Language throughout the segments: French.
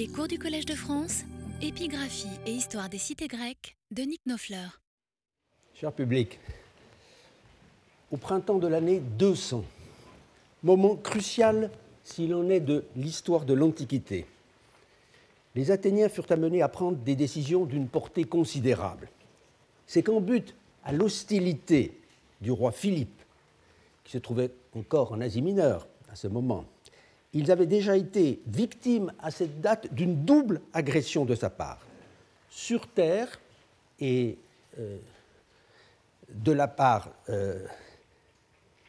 Les cours du Collège de France, épigraphie et histoire des cités grecques de Nick Nofleur. Cher public, au printemps de l'année 200, moment crucial s'il en est de l'histoire de l'Antiquité, les Athéniens furent amenés à prendre des décisions d'une portée considérable. C'est qu'en but à l'hostilité du roi Philippe, qui se trouvait encore en Asie mineure à ce moment, ils avaient déjà été victimes à cette date d'une double agression de sa part, sur terre et euh, de la part euh,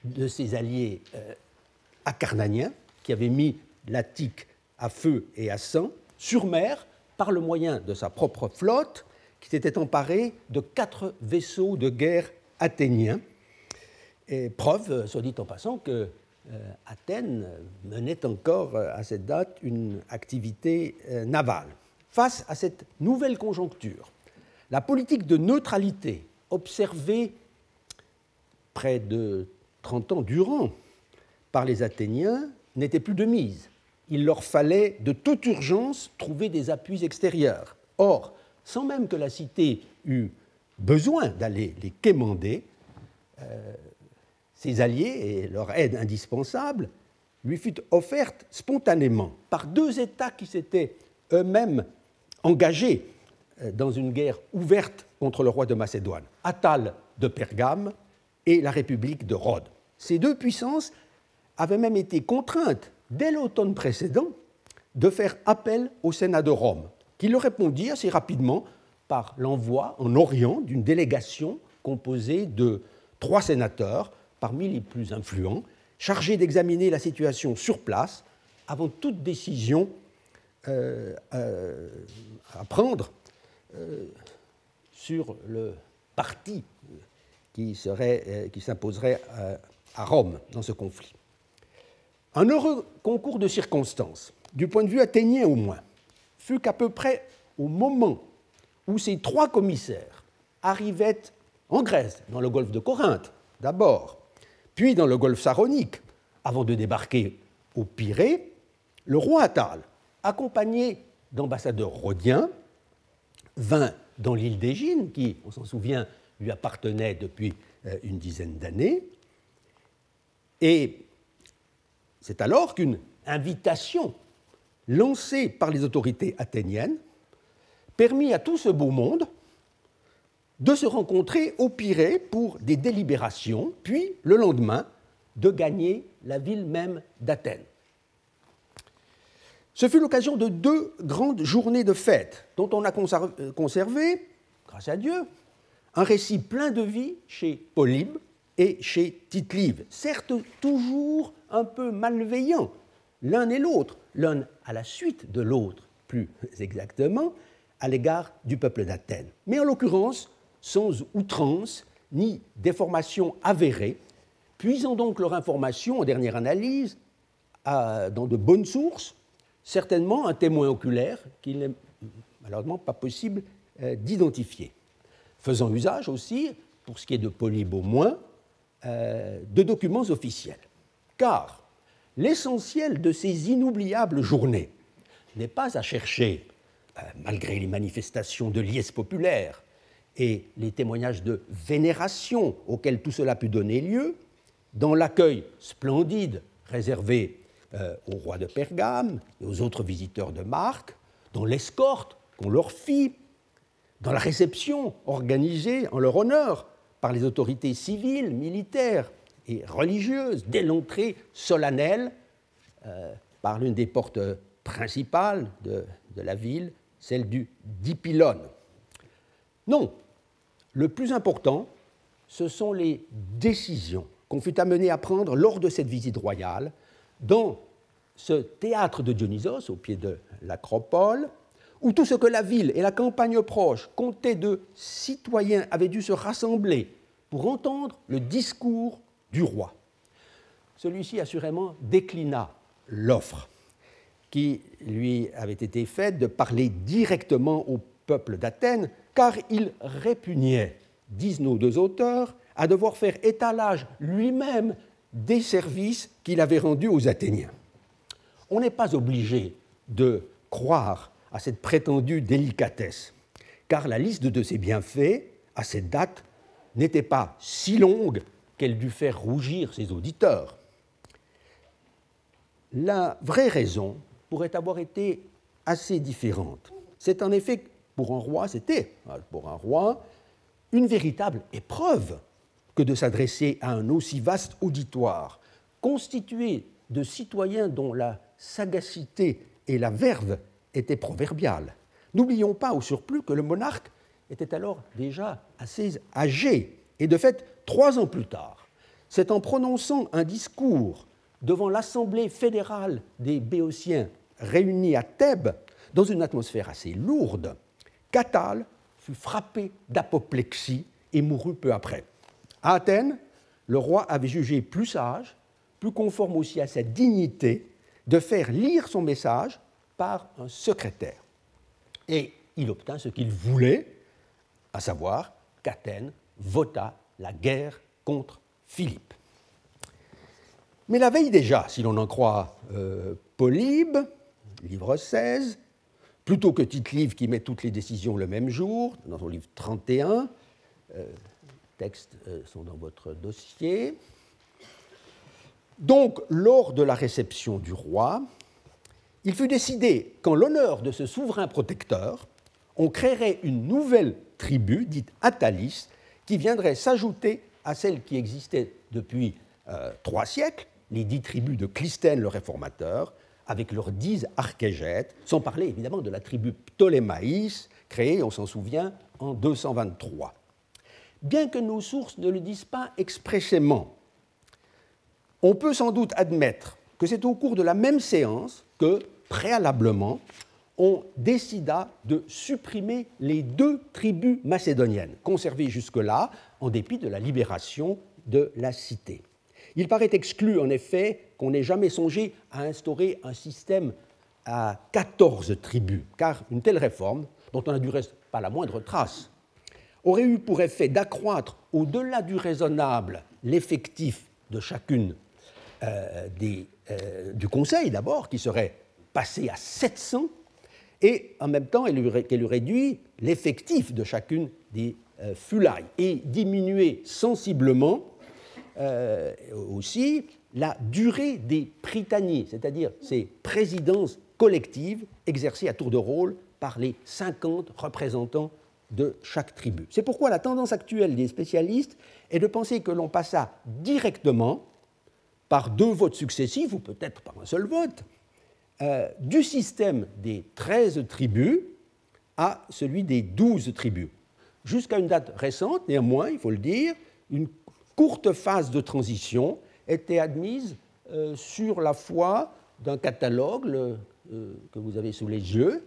de ses alliés euh, acarnaniens, qui avaient mis l'Attique à feu et à sang, sur mer, par le moyen de sa propre flotte, qui s'était emparée de quatre vaisseaux de guerre athéniens. Preuve, soit dit en passant, que euh, Athènes menait encore euh, à cette date une activité euh, navale. Face à cette nouvelle conjoncture, la politique de neutralité observée près de 30 ans durant par les Athéniens n'était plus de mise. Il leur fallait de toute urgence trouver des appuis extérieurs. Or, sans même que la cité eût besoin d'aller les quémander, ses alliés et leur aide indispensable lui fut offerte spontanément par deux États qui s'étaient eux-mêmes engagés euh, dans une guerre ouverte contre le roi de Macédoine, Attal de Pergame et la République de Rhodes. Ces deux puissances avaient même été contraintes, dès l'automne précédent, de faire appel au Sénat de Rome, qui leur répondit assez rapidement par l'envoi en Orient d'une délégation composée de trois sénateurs, parmi les plus influents, chargés d'examiner la situation sur place avant toute décision euh, euh, à prendre euh, sur le parti qui, qui s'imposerait à Rome dans ce conflit. Un heureux concours de circonstances, du point de vue athénien au moins, fut qu'à peu près au moment où ces trois commissaires arrivaient en Grèce, dans le golfe de Corinthe d'abord, puis dans le golfe saronique, avant de débarquer au Pirée, le roi Attal, accompagné d'ambassadeurs rhodiens, vint dans l'île d'Égine, qui, on s'en souvient, lui appartenait depuis euh, une dizaine d'années, et c'est alors qu'une invitation lancée par les autorités athéniennes permit à tout ce beau monde de se rencontrer au Pirée pour des délibérations, puis le lendemain de gagner la ville même d'Athènes. Ce fut l'occasion de deux grandes journées de fête dont on a euh, conservé, grâce à Dieu, un récit plein de vie chez Polybe et chez Tite-Live, certes toujours un peu malveillant l'un et l'autre, l'un à la suite de l'autre plus exactement, à l'égard du peuple d'Athènes. Mais en l'occurrence, sans outrance ni déformation avérée, puisant donc leur information en dernière analyse dans de bonnes sources, certainement un témoin oculaire qu'il n'est malheureusement pas possible euh, d'identifier. Faisant usage aussi, pour ce qui est de Polybe au moins, euh, de documents officiels. Car l'essentiel de ces inoubliables journées n'est pas à chercher, euh, malgré les manifestations de liesse populaire, et les témoignages de vénération auxquels tout cela pu donner lieu, dans l'accueil splendide réservé euh, au roi de Pergame et aux autres visiteurs de Marc, dans l'escorte qu'on leur fit, dans la réception organisée en leur honneur par les autorités civiles, militaires et religieuses dès l'entrée solennelle euh, par l'une des portes principales de, de la ville, celle du Dipylone. Non, le plus important, ce sont les décisions qu'on fut amené à prendre lors de cette visite royale dans ce théâtre de Dionysos, au pied de l'acropole, où tout ce que la ville et la campagne proche comptaient de citoyens avaient dû se rassembler pour entendre le discours du roi. Celui-ci assurément déclina l'offre qui lui avait été faite de parler directement au peuple d'Athènes, car il répugnait, disent nos deux auteurs, à devoir faire étalage lui-même des services qu'il avait rendus aux Athéniens. On n'est pas obligé de croire à cette prétendue délicatesse, car la liste de ses bienfaits, à cette date, n'était pas si longue qu'elle dût faire rougir ses auditeurs. La vraie raison pourrait avoir été assez différente. C'est en effet, pour un roi, c'était, pour un roi, une véritable épreuve que de s'adresser à un aussi vaste auditoire, constitué de citoyens dont la sagacité et la verve étaient proverbiales. N'oublions pas au surplus que le monarque était alors déjà assez âgé, et de fait, trois ans plus tard, c'est en prononçant un discours devant l'Assemblée fédérale des Béotiens réunis à Thèbes, dans une atmosphère assez lourde, qu'Attal fut frappé d'apoplexie et mourut peu après. À Athènes, le roi avait jugé plus sage, plus conforme aussi à sa dignité, de faire lire son message par un secrétaire. Et il obtint ce qu'il voulait, à savoir qu'Athènes vota la guerre contre Philippe. Mais la veille déjà, si l'on en croit euh, Polybe, livre 16, plutôt que Tite-Livre qui met toutes les décisions le même jour, dans son livre 31, euh, textes euh, sont dans votre dossier. Donc, lors de la réception du roi, il fut décidé qu'en l'honneur de ce souverain protecteur, on créerait une nouvelle tribu, dite Atalis, qui viendrait s'ajouter à celle qui existait depuis euh, trois siècles, les dix tribus de Clisthène le réformateur, avec leurs dix archégètes, sans parler évidemment de la tribu Ptolémaïs, créée, on s'en souvient, en 223. Bien que nos sources ne le disent pas expressément, on peut sans doute admettre que c'est au cours de la même séance que, préalablement, on décida de supprimer les deux tribus macédoniennes, conservées jusque-là, en dépit de la libération de la cité. Il paraît exclu, en effet, qu'on n'ait jamais songé à instaurer un système à 14 tribus, car une telle réforme, dont on n'a du reste pas la moindre trace, aurait eu pour effet d'accroître au-delà du raisonnable l'effectif de chacune euh, des, euh, du Conseil d'abord, qui serait passé à 700, et en même temps, elle eût réduit l'effectif de chacune des euh, fulailles et diminuer sensiblement euh, aussi la durée des prytanies, c'est-à-dire ces présidences collectives exercées à tour de rôle par les 50 représentants de chaque tribu. C'est pourquoi la tendance actuelle des spécialistes est de penser que l'on passa directement, par deux votes successifs, ou peut-être par un seul vote, euh, du système des 13 tribus à celui des 12 tribus. Jusqu'à une date récente, néanmoins, il faut le dire, une courte phase de transition était admise euh, sur la foi d'un catalogue euh, que vous avez sous les yeux,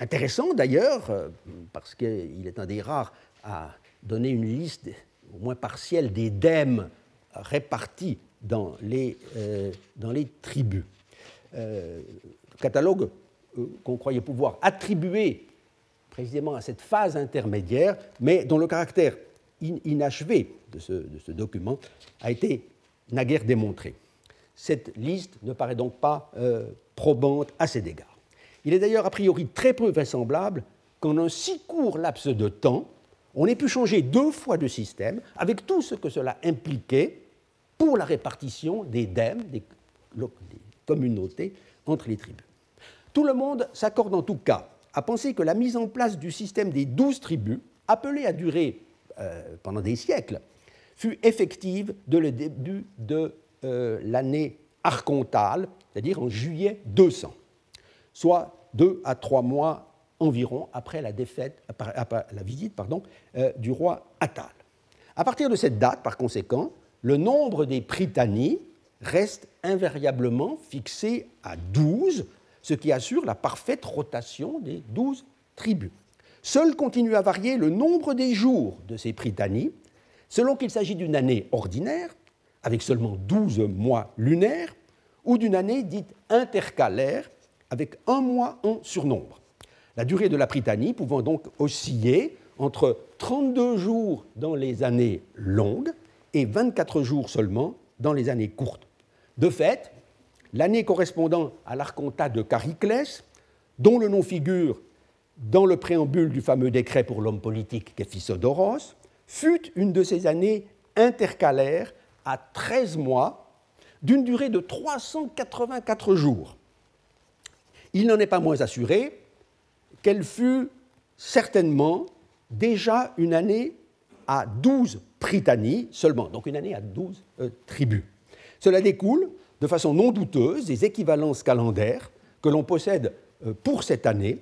intéressant d'ailleurs, parce qu'il est un des rares à donner une liste, au moins partielle, des dèmes répartis dans les, tribus. Euh, catalogue euh, qu'on croyait pouvoir attribuer précisément à cette phase intermédiaire, mais dont le caractère inachevé de ce, document a été naguère démontré. Cette liste ne paraît donc pas euh, probante à cet égard. Il est d'ailleurs a priori très peu vraisemblable qu'en un si court laps de temps, on ait pu changer deux fois de système, avec tout ce que cela impliquait pour la répartition des dèmes, des, communauté entre les tribus. Tout le monde s'accorde en tout cas à penser que la mise en place du système des douze tribus, appelée à durer euh, pendant des siècles, fut effective dès le début de euh, l'année archontale, c'est-à-dire en juillet 200, soit deux à trois mois environ après la, visite euh, du roi Attal. À partir de cette date, par conséquent, le nombre des Prytanies reste invariablement fixé à 12, ce qui assure la parfaite rotation des 12 tribus. Seul continue à varier le nombre des jours de ces prytanies, selon qu'il s'agit d'une année ordinaire, avec seulement 12 mois lunaires, ou d'une année dite intercalaire, avec un mois en surnombre. La durée de la prytanie pouvant donc osciller entre 32 jours dans les années longues et 24 jours seulement dans les années courtes. De fait, l'année correspondant à l'arcontat de Chariclès, dont le nom figure dans le préambule du fameux décret pour l'homme politique Képhisodoros, fut une de ces années intercalaires à 13 mois, d'une durée de 384 jours. Il n'en est pas moins assuré qu'elle fut certainement déjà une année à 12 prytannies seulement, donc une année à 12 euh, tribus. Cela découle de façon non douteuse des équivalences calendaires que l'on possède euh, pour cette année.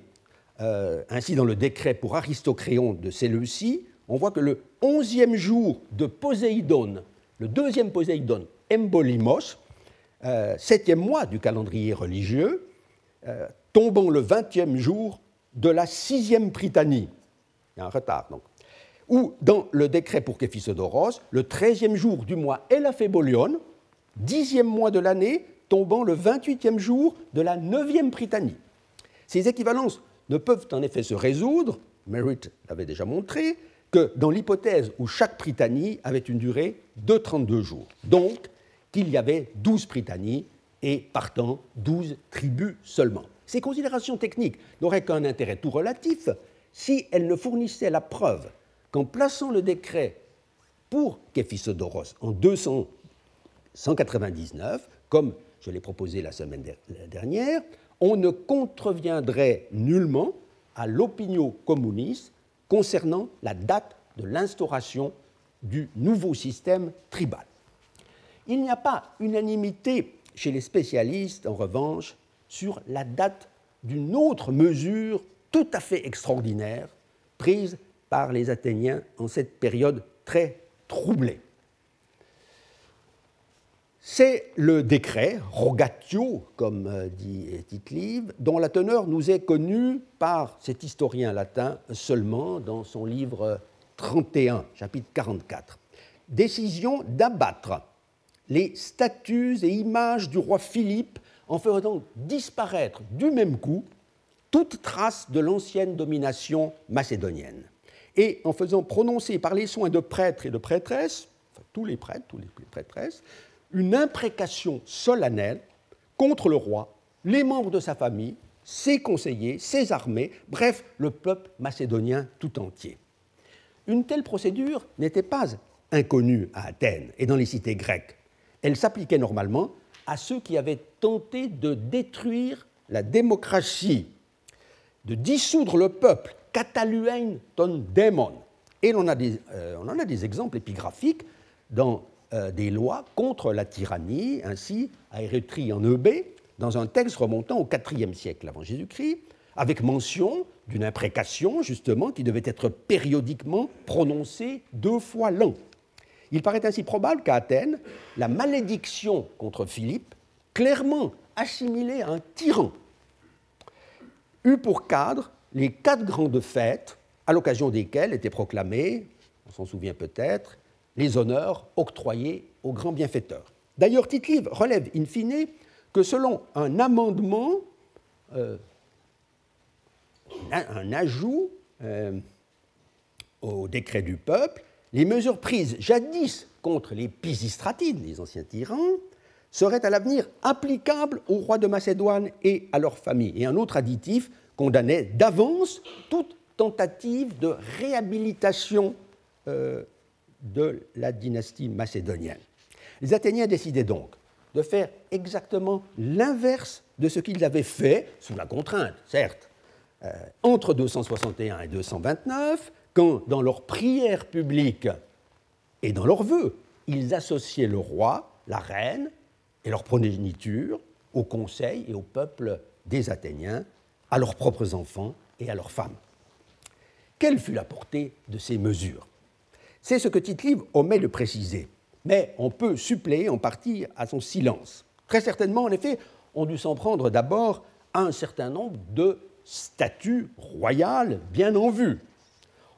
Euh, ainsi, dans le décret pour Aristocréon de Séleucie, on voit que le onzième jour de Poséidon, le deuxième Poséidon, Embolimos, septième mois du calendrier religieux, tombant le vingtième jour de la sixième Prytanie. Il y a un retard, donc. Ou dans le décret pour Képhisodoros, le treizième jour du mois Elaphébolion, dixième mois de l'année, tombant le 28e jour de la neuvième Prytanie. Ces équivalences ne peuvent en effet se résoudre, Merritt l'avait déjà montré, que dans l'hypothèse où chaque Prytanie avait une durée de 32 jours. Donc, qu'il y avait 12 Prytanies et partant 12 tribus seulement. Ces considérations techniques n'auraient qu'un intérêt tout relatif si elles ne fournissaient la preuve qu'en plaçant le décret pour Képhisodoros en 299, comme je l'ai proposé la semaine dernière, on ne contreviendrait nullement à l'opinion communiste concernant la date de l'instauration du nouveau système tribal. Il n'y a pas unanimité chez les spécialistes, en revanche, sur la date d'une autre mesure tout à fait extraordinaire prise par les Athéniens en cette période très troublée. C'est le décret, rogatio, comme euh, dit Tite-Live, dont la teneur nous est connue par cet historien latin seulement dans son livre 31, chapitre 44. Décision d'abattre les statues et images du roi Philippe en faisant disparaître du même coup toute trace de l'ancienne domination macédonienne, et en faisant prononcer par les soins de prêtres et de prêtresses, tous les prêtres, tous les prêtresses, une imprécation solennelle contre le roi, les membres de sa famille, ses conseillers, ses armées, bref, le peuple macédonien tout entier. Une telle procédure n'était pas inconnue à Athènes et dans les cités grecques. Elle s'appliquait normalement à ceux qui avaient tenté de détruire la démocratie, de dissoudre le peuple, cataluein ton démon. Et on, euh, on en a des exemples épigraphiques dans euh, des lois contre la tyrannie, ainsi à Érythrée en Eubée, dans un texte remontant au IVe siècle avant Jésus-Christ, avec mention d'une imprécation, justement, qui devait être périodiquement prononcée deux fois l'an. Il paraît ainsi probable qu'à Athènes, la malédiction contre Philippe, clairement assimilée à un tyran, eut pour cadre les quatre grandes fêtes à l'occasion desquelles étaient proclamés, on s'en souvient peut-être, les honneurs octroyés aux grands bienfaiteurs. D'ailleurs, tite relève in fine que selon un amendement, euh, un ajout euh, au décret du peuple, les mesures prises jadis contre les Pisistratides, les anciens tyrans, seraient à l'avenir applicables aux rois de Macédoine et à leurs familles. Et un autre additif condamnait d'avance toute tentative de réhabilitation euh, de la dynastie macédonienne. Les Athéniens décidaient donc de faire exactement l'inverse de ce qu'ils avaient fait, sous la contrainte, certes, euh, entre 261 et 229, quand, dans leurs prières publiques et dans leurs vœux, ils associaient le roi, la reine et leur progéniture au conseil et au peuple des Athéniens, à leurs propres enfants et à leurs femmes. Quelle fut la portée de ces mesures? C'est ce que Tite-Livre omet de préciser, mais on peut suppléer en partie à son silence. Très certainement, en effet, on dut s'en prendre d'abord à un certain nombre de statuts royales bien en vue,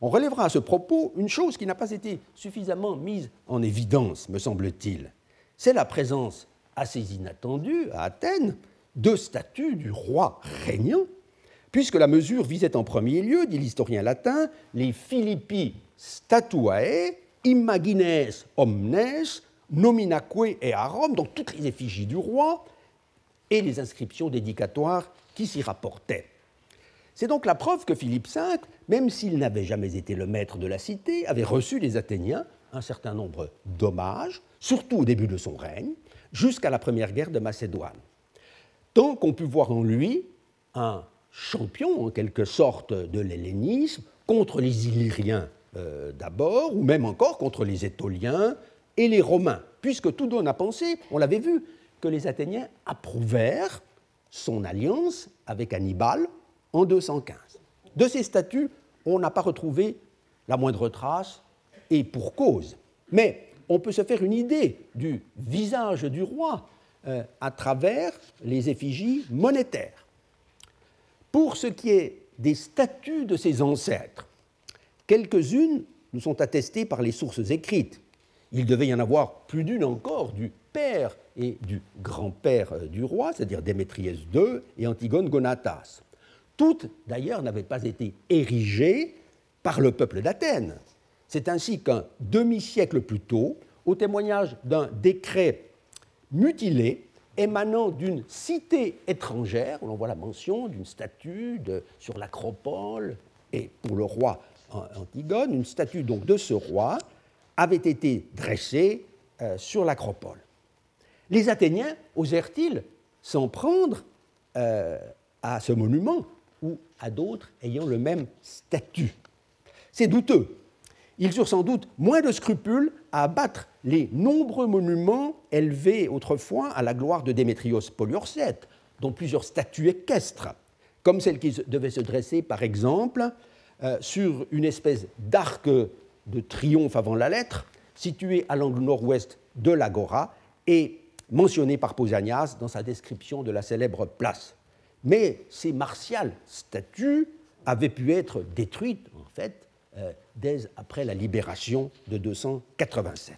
on relèvera à ce propos une chose qui n'a pas été suffisamment mise en évidence, me semble-t-il. C'est la présence assez inattendue à Athènes de statues du roi régnant, puisque la mesure visait en premier lieu, dit l'historien latin, les Philippi statuae imagines omnes nominaque et à Rome, donc toutes les effigies du roi, et les inscriptions dédicatoires qui s'y rapportaient. C'est donc la preuve que Philippe V, même s'il n'avait jamais été le maître de la cité, avait reçu des Athéniens un certain nombre d'hommages, surtout au début de son règne, jusqu'à la première guerre de Macédoine. Tant qu'on put voir en lui un champion, en quelque sorte, de l'hellénisme, contre les Illyriens euh, d'abord, ou même encore contre les Étoliens et les Romains, puisque tout donne à penser, on l'avait vu, que les Athéniens approuvèrent son alliance avec Hannibal en 215. De ces statuts, on n'a pas retrouvé la moindre trace, et pour cause. Mais on peut se faire une idée du visage du roi euh, à travers les effigies monétaires. Pour ce qui est des statuts de ses ancêtres, quelques-unes nous sont attestées par les sources écrites. Il devait y en avoir plus d'une encore du père et du grand-père euh, du roi, c'est-à-dire Démétriès II et Antigone Gonatas. Toutes, d'ailleurs, n'avaient pas été érigées par le peuple d'Athènes. C'est ainsi qu'un demi-siècle plus tôt, au témoignage d'un décret mutilé émanant d'une cité étrangère, on en voit la mention d'une statue sur l'acropole, et pour le roi Antigone, une statue donc de ce roi avait été dressée euh, sur l'acropole. Les Athéniens osèrent-ils s'en prendre euh, à ce monument ou à d'autres ayant le même statut? C'est douteux, ils eurent sans doute moins de scrupules à abattre les nombreux monuments élevés autrefois à la gloire de Démétrios Poliorcète, dont plusieurs statues équestres, comme celle qui devait se dresser, par exemple, euh, sur une espèce d'arc de triomphe avant la lettre, situé à l'angle nord-ouest de l'Agora et mentionné par Pausanias dans sa description de la célèbre place. Mais ces martiales statues avaient pu être détruites, en fait, euh, dès après la libération de 287.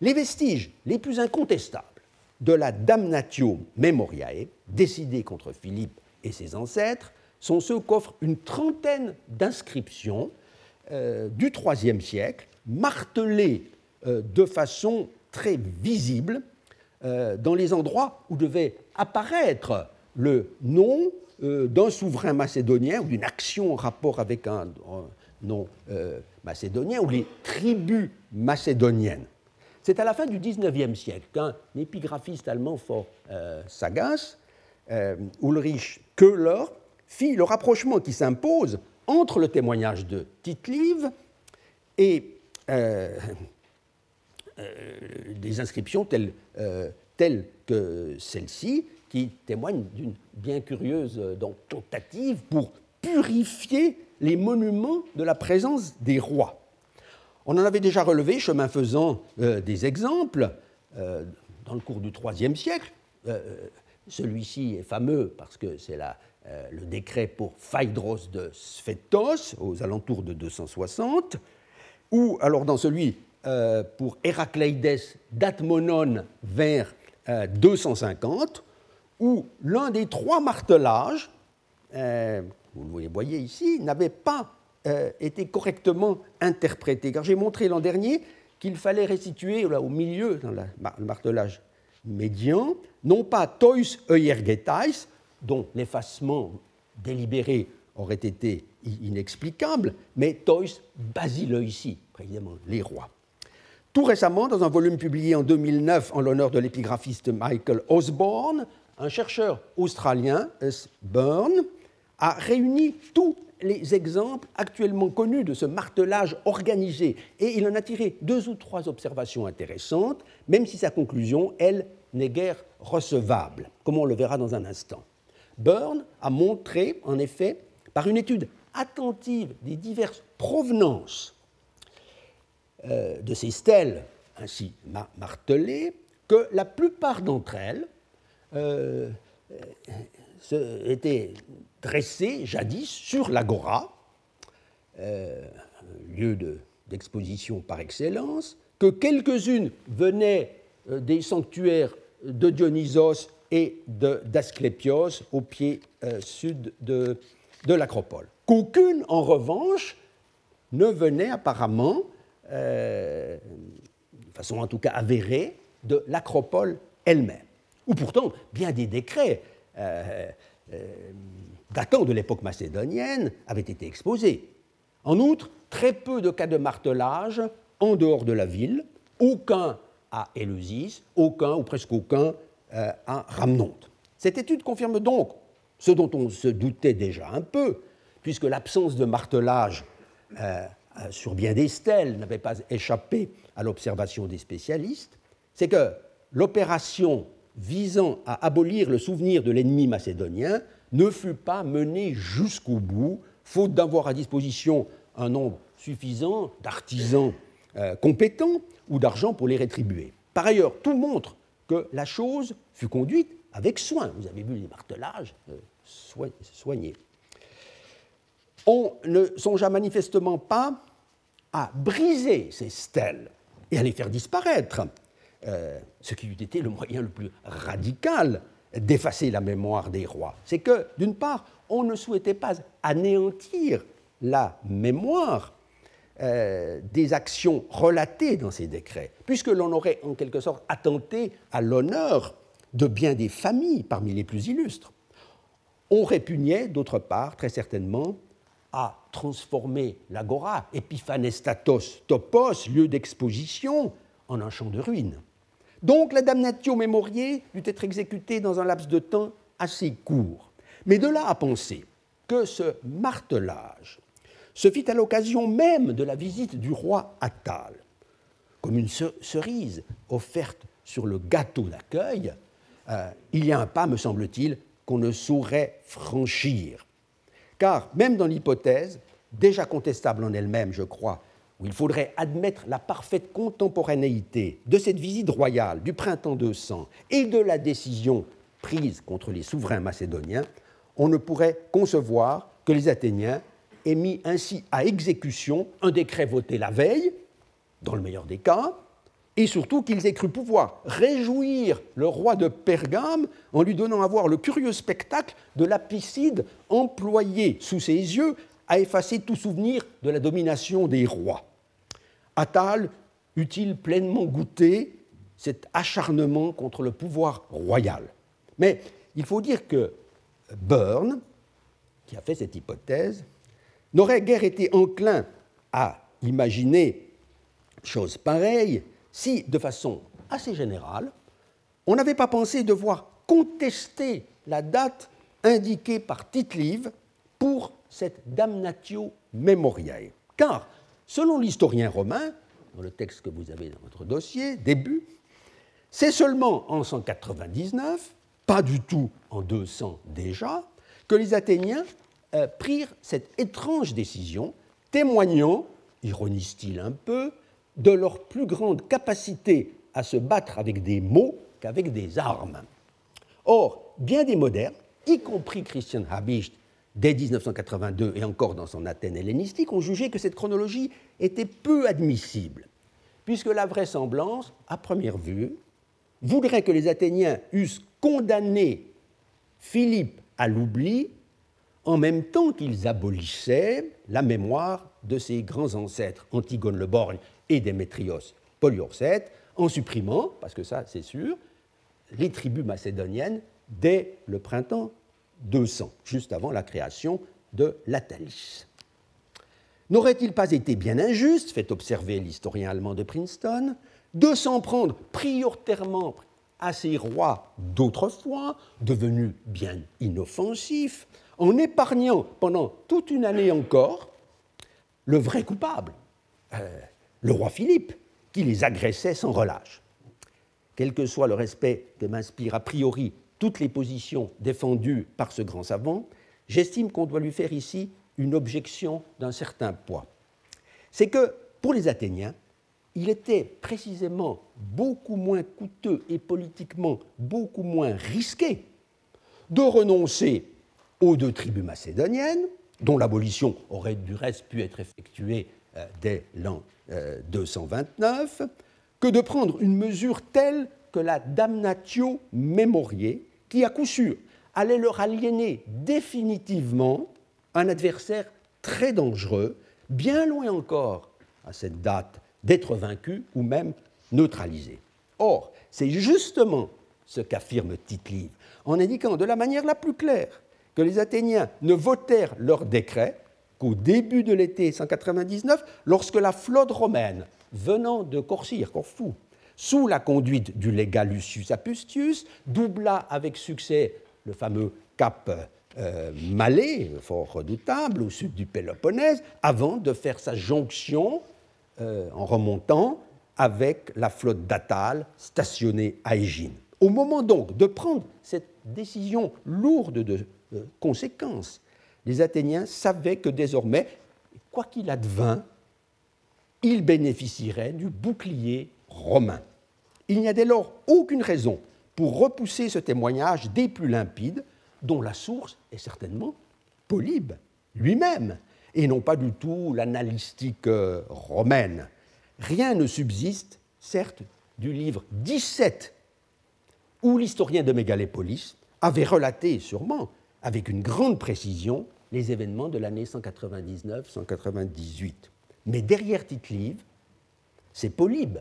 Les vestiges les plus incontestables de la damnatio memoriae, décidée contre Philippe et ses ancêtres, sont ceux qu'offrent une trentaine d'inscriptions euh, du IIIe siècle, martelées euh, de façon très visible dans les endroits où devait apparaître le nom d'un souverain macédonien ou d'une action en rapport avec un, non euh, macédoniens ou les tribus macédoniennes. C'est à la fin du XIXe siècle qu'un épigraphiste allemand fort euh, sagace, euh, Ulrich Köhler, fit le rapprochement qui s'impose entre le témoignage de Tite-Live et des inscriptions telles, telles que celle-ci, qui témoignent d'une bien curieuse tentative pour purifier les monuments de la présence des rois. On en avait déjà relevé, chemin faisant, euh, des exemples euh, dans le cours du IIIe siècle. Euh, celui-ci est fameux parce que c'est le décret pour Phaedros de Sphétos aux alentours de 260, ou alors dans celui pour Héracleides d'Atmonon vers 250, où l'un des trois martelages vous le voyez ici, n'avait pas euh, été correctement interprété. Car j'ai montré l'an dernier qu'il fallait restituer là, au milieu, dans le martelage médian, non pas tois euergetais, dont l'effacement délibéré aurait été inexplicable, mais tois ici, précisément les rois. Tout récemment, dans un volume publié en 2009 en l'honneur de l'épigraphiste Michael Osborne, un chercheur australien, S. Byrne, a réuni tous les exemples actuellement connus de ce martelage organisé et il en a tiré deux ou trois observations intéressantes, même si sa conclusion, elle, n'est guère recevable, comme on le verra dans un instant. Byrne a montré, en effet, par une étude attentive des diverses provenances euh, de ces stèles ainsi martelées, que la plupart d'entre elles euh, étaient dressé jadis sur l'agora, euh, lieu d'exposition par excellence, que quelques-unes venaient euh, des sanctuaires de Dionysos et d'Asclépios au pied euh, sud de, de l'acropole. Qu'aucune, en revanche, ne venait apparemment, de façon en tout cas avérée, de l'acropole elle-même. où pourtant bien des décrets datant de l'époque macédonienne avaient été exposés. En outre, très peu de cas de martelage en dehors de la ville, aucun à Éleusis, aucun ou presque aucun euh, à Ramnonte. Cette étude confirme donc ce dont on se doutait déjà un peu, puisque l'absence de martelage sur bien des stèles n'avait pas échappé à l'observation des spécialistes, c'est que l'opération visant à abolir le souvenir de l'ennemi macédonien ne fut pas menée jusqu'au bout, faute d'avoir à disposition un nombre suffisant d'artisans euh, compétents ou d'argent pour les rétribuer. Par ailleurs, tout montre que la chose fut conduite avec soin. Vous avez vu les martelages euh, soignés. On ne songea manifestement pas à briser ces stèles et à les faire disparaître, euh, ce qui eût été le moyen le plus radical d'effacer la mémoire des rois. C'est que, d'une part, on ne souhaitait pas anéantir la mémoire euh, des actions relatées dans ces décrets, puisque l'on aurait en quelque sorte attenté à l'honneur de bien des familles parmi les plus illustres. On répugnait, d'autre part, très certainement, à transformer l'agora, epiphanestatos topos, lieu d'exposition, en un champ de ruines. Donc la damnatio memoriae dut être exécutée dans un laps de temps assez court. Mais de là à penser que ce martelage se fit à l'occasion même de la visite du roi Attal, comme une cerise offerte sur le gâteau d'accueil, euh, il y a un pas, me semble-t-il, qu'on ne saurait franchir. Car même dans l'hypothèse, déjà contestable en elle-même, je crois, où il faudrait admettre la parfaite contemporanéité de cette visite royale du printemps 200 et de la décision prise contre les souverains macédoniens, on ne pourrait concevoir que les Athéniens aient mis ainsi à exécution un décret voté la veille, dans le meilleur des cas, et surtout qu'ils aient cru pouvoir réjouir le roi de Pergame en lui donnant à voir le curieux spectacle de l'apicide employé sous ses yeux à effacer tout souvenir de la domination des rois. Attal eût-il pleinement goûté cet acharnement contre le pouvoir royal? Mais il faut dire que Burn, qui a fait cette hypothèse, n'aurait guère été enclin à imaginer chose pareille si, de façon assez générale, on n'avait pas pensé devoir contester la date indiquée par tite pour cette damnatio memoriae. Car Selon l'historien romain, dans le texte que vous avez dans votre dossier, début, c'est seulement en 199, pas du tout en 200 déjà, que les Athéniens euh, prirent cette étrange décision, témoignant, ironise-t-il un peu, de leur plus grande capacité à se battre avec des mots qu'avec des armes. Or, bien des modernes, y compris Christian Habicht dès 1982 et encore dans son Athènes hellénistique, ont jugé que cette chronologie était peu admissible, puisque la vraisemblance, à première vue, voudrait que les Athéniens eussent condamné Philippe à l'oubli en même temps qu'ils abolissaient la mémoire de ses grands ancêtres, Antigone le Borgne et Démétrios Poliorcète, en supprimant, parce que ça c'est sûr, les tribus macédoniennes dès le printemps 200, juste avant la création de l'Atalis. N'aurait-il pas été bien injuste, fait observer l'historien allemand de Princeton, de s'en prendre prioritairement à ces rois d'autrefois, devenus bien inoffensifs, en épargnant pendant toute une année encore le vrai coupable, euh, le roi Philippe, qui les agressait sans relâche. Quel que soit le respect que m'inspire a priori toutes les positions défendues par ce grand savant, j'estime qu'on doit lui faire ici une objection d'un certain poids. C'est que pour les Athéniens, il était précisément beaucoup moins coûteux et politiquement beaucoup moins risqué de renoncer aux deux tribus macédoniennes, dont l'abolition aurait du reste pu être effectuée euh, dès l'an 229, euh, que de prendre une mesure telle que la damnatio memoriae, qui, à coup sûr, allait leur aliéner définitivement un adversaire très dangereux, bien loin encore à cette date d'être vaincu ou même neutralisé. Or, c'est justement ce qu'affirme Tite-Live, en indiquant de la manière la plus claire que les Athéniens ne votèrent leur décret qu'au début de l'été 199, lorsque la flotte romaine, venant de Corcyre, Corfou, sous la conduite du légat Lucius Apustius, doubla avec succès le fameux cap euh, Malais, fort redoutable, au sud du Péloponnèse, avant de faire sa jonction euh, en remontant avec la flotte d'Atale stationnée à Égine. Au moment donc de prendre cette décision lourde de euh, conséquences, les Athéniens savaient que désormais, quoi qu'il advint, ils bénéficieraient du bouclier romain. Il n'y a dès lors aucune raison pour repousser ce témoignage des plus limpides, dont la source est certainement Polybe lui-même, et non pas du tout l'analystique euh, romaine. Rien ne subsiste, certes, du livre 17, où l'historien de Mégalépolis avait relaté sûrement avec une grande précision les événements de l'année 199-198. Mais derrière Tite-Live, c'est Polybe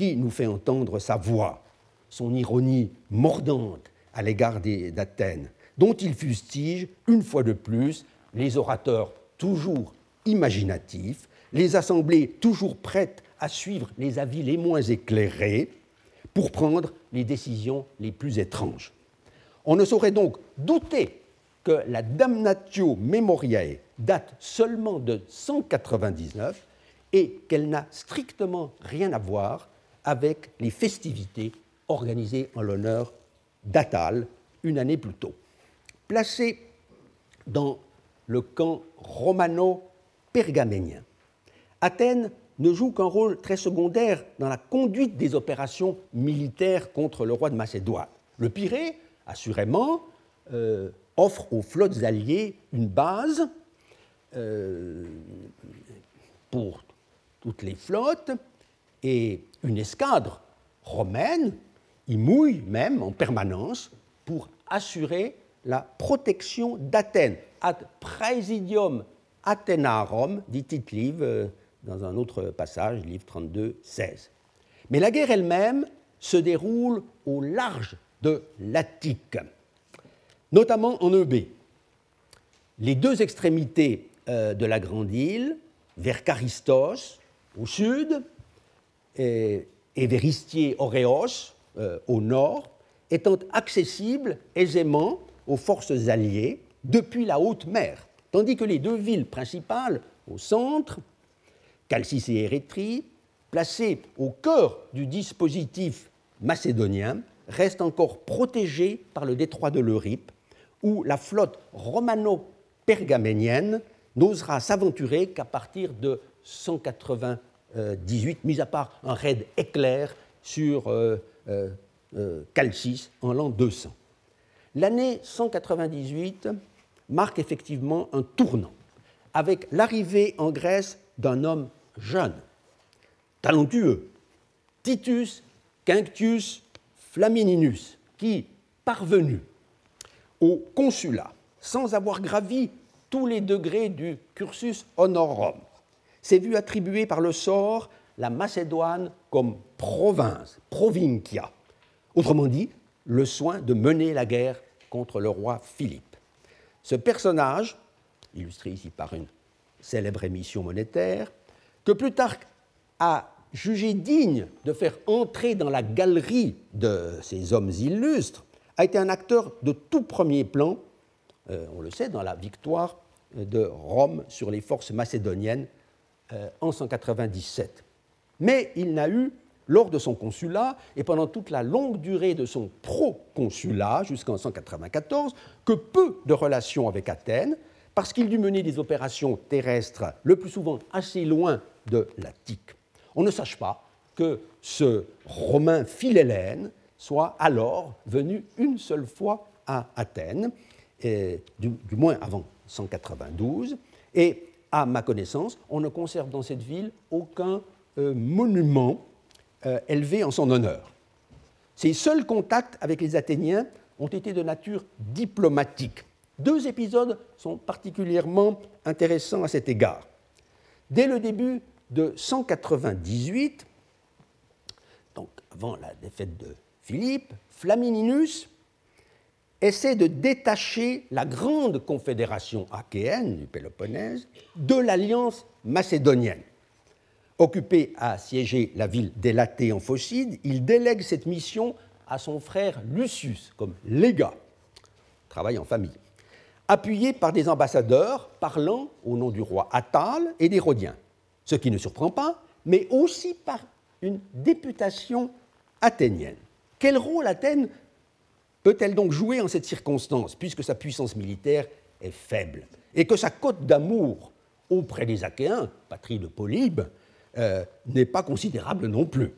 qui nous fait entendre sa voix, son ironie mordante à l'égard d'Athènes, dont il fustige, une fois de plus, les orateurs toujours imaginatifs, les assemblées toujours prêtes à suivre les avis les moins éclairés pour prendre les décisions les plus étranges. On ne saurait donc douter que la Damnatio Memoriae date seulement de 199 et qu'elle n'a strictement rien à voir avec les festivités organisées en l'honneur d'Atale une année plus tôt. Placé dans le camp romano-pergaménien, Athènes ne joue qu'un rôle très secondaire dans la conduite des opérations militaires contre le roi de Macédoine. Le Pirée, assurément, euh, offre aux flottes alliées une base euh, pour toutes les flottes et une escadre romaine y mouille même en permanence pour assurer la protection d'Athènes. Ad praesidium Athenarum, dit tite euh, dans un autre passage, livre 32, 16. Mais la guerre elle-même se déroule au large de l'Attique notamment en EB. Les deux extrémités euh, de la grande île, vers Charistos au sud Istier Oreos euh, au nord, étant accessibles aisément aux forces alliées depuis la haute mer, tandis que les deux villes principales au centre, Chalcis et Érythrée, placées au cœur du dispositif macédonien, restent encore protégées par le détroit de l'Euripe où la flotte romano-pergaménienne n'osera s'aventurer qu'à partir de 198, mis à part un raid éclair sur euh, euh, euh, Calcis en l'an 200. L'année 198 marque effectivement un tournant, avec l'arrivée en Grèce d'un homme jeune, talentueux, Titus Quinctius Flamininus, qui, parvenu au consulat, sans avoir gravi tous les degrés du cursus honorum, s'est vu attribuer par le sort la Macédoine comme province, provincia, autrement dit, le soin de mener la guerre contre le roi Philippe. Ce personnage, illustré ici par une célèbre émission monétaire, que Plutarque a jugé digne de faire entrer dans la galerie de ces hommes illustres, a été un acteur de tout premier plan, euh, on le sait, dans la victoire de Rome sur les forces macédoniennes en 197. Mais il n'a eu, lors de son consulat et pendant toute la longue durée de son pro-consulat jusqu'en 194, que peu de relations avec Athènes, parce qu'il dut mener des opérations terrestres le plus souvent assez loin de l'Attique. On ne sache pas que ce Romain philhellène soit alors venu une seule fois à Athènes, du, moins avant 192, et à ma connaissance, on ne conserve dans cette ville aucun euh, monument euh, élevé en son honneur. Ses seuls contacts avec les Athéniens ont été de nature diplomatique. Deux épisodes sont particulièrement intéressants à cet égard. Dès le début de 198, donc avant la défaite de Philippe, Flamininus essaie de détacher la grande confédération achéenne du Péloponnèse de l'alliance macédonienne. Occupé à siéger la ville d'Élatée en Phocide, il délègue cette mission à son frère Lucius comme légat. Travail en famille. Appuyé par des ambassadeurs parlant au nom du roi Attal et des Rhodiens. Ce qui ne surprend pas, mais aussi par une députation athénienne. Quel rôle Athènes peut-elle donc jouer en cette circonstance, puisque sa puissance militaire est faible, et que sa cote d'amour auprès des Achéens, patrie de Polybe, euh, n'est pas considérable non plus?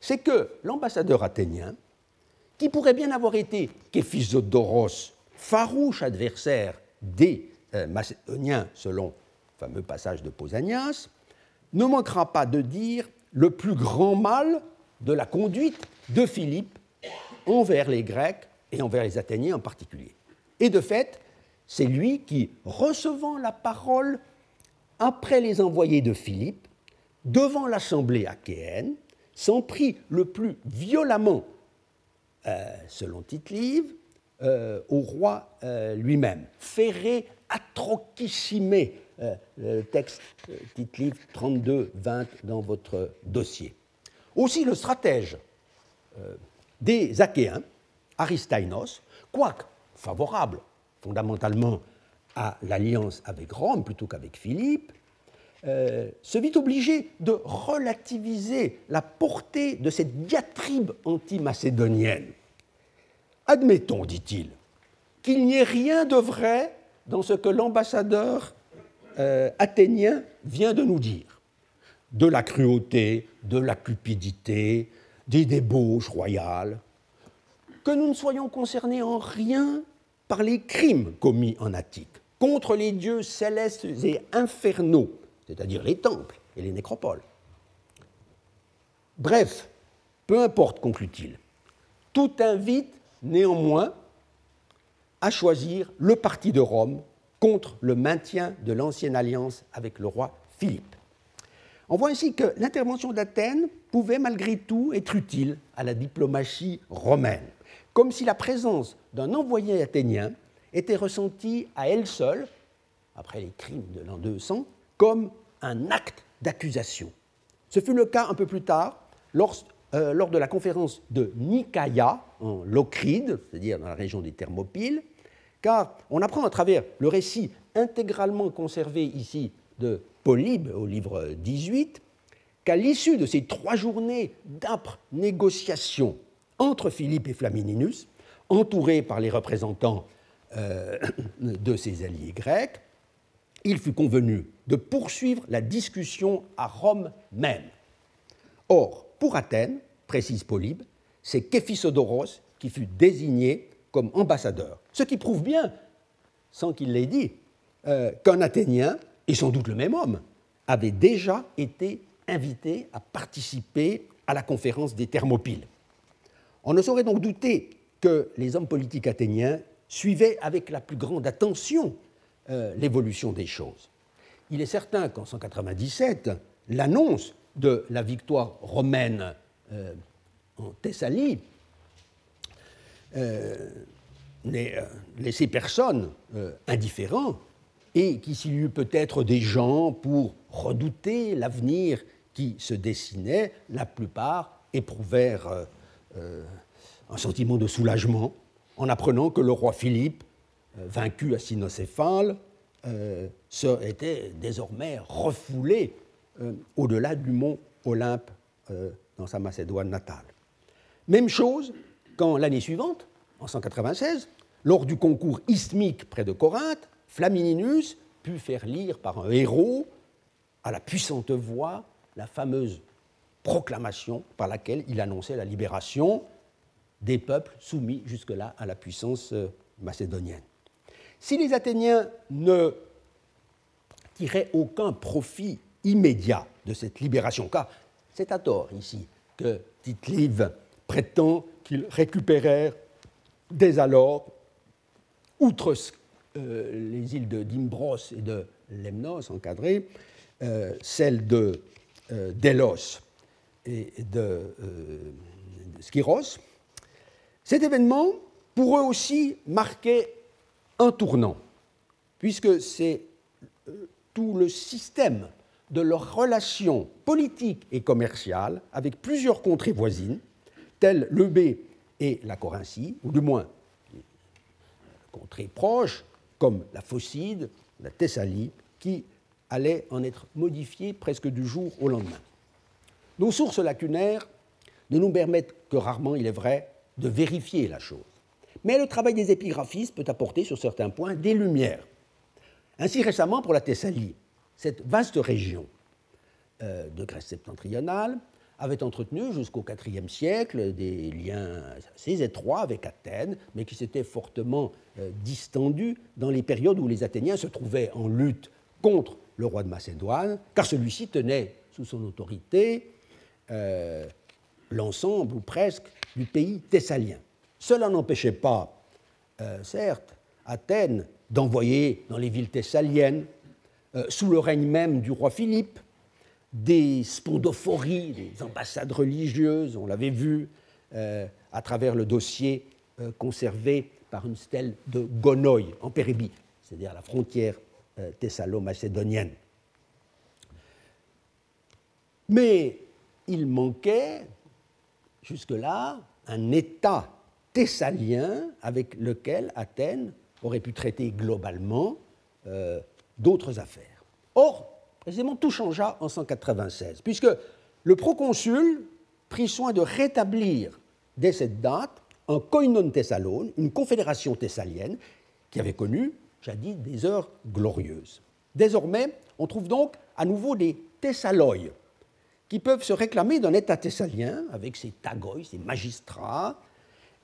C'est que l'ambassadeur athénien, qui pourrait bien avoir été Képhisodoros, farouche adversaire des euh, Macédoniens, selon le fameux passage de Pausanias, ne manquera pas de dire le plus grand mal de la conduite de Philippe envers les Grecs et envers les Athéniens en particulier. Et de fait, c'est lui qui, recevant la parole après les envoyés de Philippe, devant l'assemblée achéenne, s'en prit le plus violemment, euh, selon tite euh, au roi euh, lui-même. Ferré atrochissime, le texte tite 32-20 dans votre dossier. Aussi le stratège des Achéens, Aristainos, quoique favorable fondamentalement à l'alliance avec Rome plutôt qu'avec Philippe, euh, se vit obligé de relativiser la portée de cette diatribe anti-macédonienne. Admettons, dit-il, qu'il n'y ait rien de vrai dans ce que l'ambassadeur euh, athénien vient de nous dire. De la cruauté, de la cupidité, des débauches royales, que nous ne soyons concernés en rien par les crimes commis en Attique contre les dieux célestes et infernaux, c'est-à-dire les temples et les nécropoles. Bref, peu importe, conclut-il, tout invite néanmoins à choisir le parti de Rome contre le maintien de l'ancienne alliance avec le roi Philippe. On voit ainsi que l'intervention d'Athènes pouvait malgré tout être utile à la diplomatie romaine, comme si la présence d'un envoyé athénien était ressentie à elle seule, après les crimes de l'an 200, comme un acte d'accusation. Ce fut le cas un peu plus tard, lors, euh, lors de la conférence de Nicaïa, en Locride, c'est-à-dire dans la région des Thermopyles, car on apprend à travers le récit intégralement conservé ici de Polybe au livre 18 qu'à l'issue de ces trois journées d'âpres négociations entre Philippe et Flamininus, entourés par les représentants euh, de ses alliés grecs, il fut convenu de poursuivre la discussion à Rome même. Or, pour Athènes, précise Polybe, c'est Képhisodoros qui fut désigné comme ambassadeur, ce qui prouve bien, sans qu'il l'ait dit, euh, qu'un Athénien et sans doute le même homme, avait déjà été invité à participer à la conférence des Thermopyles. On ne saurait donc douter que les hommes politiques athéniens suivaient avec la plus grande attention euh, l'évolution des choses. Il est certain qu'en 197, l'annonce de la victoire romaine euh, en Thessalie euh, n'est laissé personne indifférent et qu'il y eut peut-être des gens pour redouter l'avenir qui se dessinait, la plupart éprouvèrent euh, euh, un sentiment de soulagement en apprenant que le roi Philippe, euh, vaincu à Cynocéphale, était désormais refoulé au-delà du mont Olympe dans sa Macédoine natale. Même chose quand l'année suivante, en 196, lors du concours isthmique près de Corinthe, Flamininus put faire lire par un héros à la puissante voix la fameuse proclamation par laquelle il annonçait la libération des peuples soumis jusque-là à la puissance euh, macédonienne. Si les Athéniens ne tiraient aucun profit immédiat de cette libération, car c'est à tort ici que tite prétend qu'ils récupérèrent dès alors, outre euh, les îles de Dimbros et de Lemnos encadrées, euh, celles de Delos et de Skyros, Cet événement, pour eux aussi, marquait un tournant, puisque c'est euh, tout le système de leurs relations politiques et commerciales avec plusieurs contrées voisines, telles l'Eubée et la Corinthie, ou du moins contrées proches, comme la Phocide, la Thessalie, qui allaient en être modifiées presque du jour au lendemain. Nos sources lacunaires ne nous permettent que rarement, il est vrai, de vérifier la chose. Mais le travail des épigraphistes peut apporter sur certains points des lumières. Ainsi récemment, pour la Thessalie, cette vaste région euh, de Grèce septentrionale avait entretenu jusqu'au IVe siècle des liens assez étroits avec Athènes, mais qui s'étaient fortement euh, distendus dans les périodes où les Athéniens se trouvaient en lutte contre le roi de Macédoine, car celui-ci tenait sous son autorité euh, l'ensemble ou presque du pays thessalien. Cela n'empêchait pas, certes, Athènes d'envoyer dans les villes thessaliennes, sous le règne même du roi Philippe, des spondophories, des ambassades religieuses, on l'avait vu euh, à travers le dossier euh, conservé par une stèle de Gonoï en Pérébie, c'est-à-dire la frontière euh, thessalo-macédonienne. Mais il manquait jusque-là un État thessalien avec lequel Athènes aurait pu traiter globalement d'autres affaires. Or, Précisément, tout changea en 196, puisque le proconsul prit soin de rétablir dès cette date un koinon thessalone, une confédération thessalienne, qui avait connu jadis des heures glorieuses. Désormais, on trouve donc à nouveau des Thessaloi, qui peuvent se réclamer d'un État thessalien avec ses tagoïs, ses magistrats,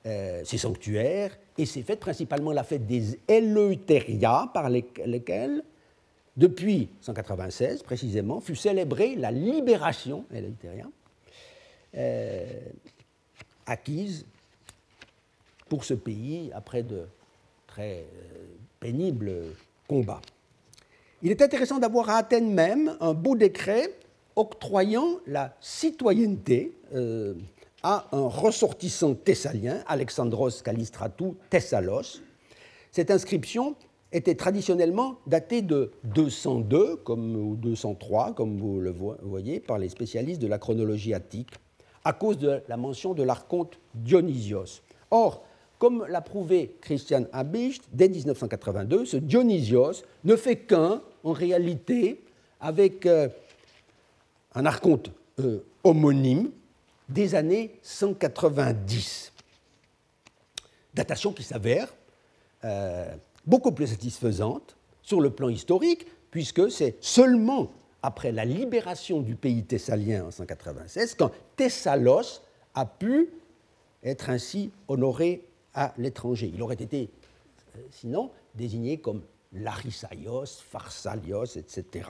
euh, ses sanctuaires, et ses fêtes, principalement la fête des Eleutheria, par lesquelles depuis 196 précisément, fut célébrée la libération euh, acquise pour ce pays après de très euh, pénibles combats. Il est intéressant d'avoir à Athènes même un beau décret octroyant la citoyenneté euh, à un ressortissant thessalien, Alexandros Callistratou Thessalos. Cette inscription était traditionnellement daté de 202 comme, ou 203, comme vous le voyez, par les spécialistes de la chronologie attique, à cause de la mention de l'archonte Dionysios. Or, comme l'a prouvé Christian Habicht dès 1982, ce Dionysios ne fait qu'un, en réalité, avec euh, un archonte euh, homonyme des années 190. Datation qui s'avère euh, beaucoup plus satisfaisante sur le plan historique, puisque c'est seulement après la libération du pays thessalien en 196 quand Thessalos a pu être ainsi honoré à l'étranger. Il aurait été euh, sinon désigné comme Larissaios, Pharsalios, etc.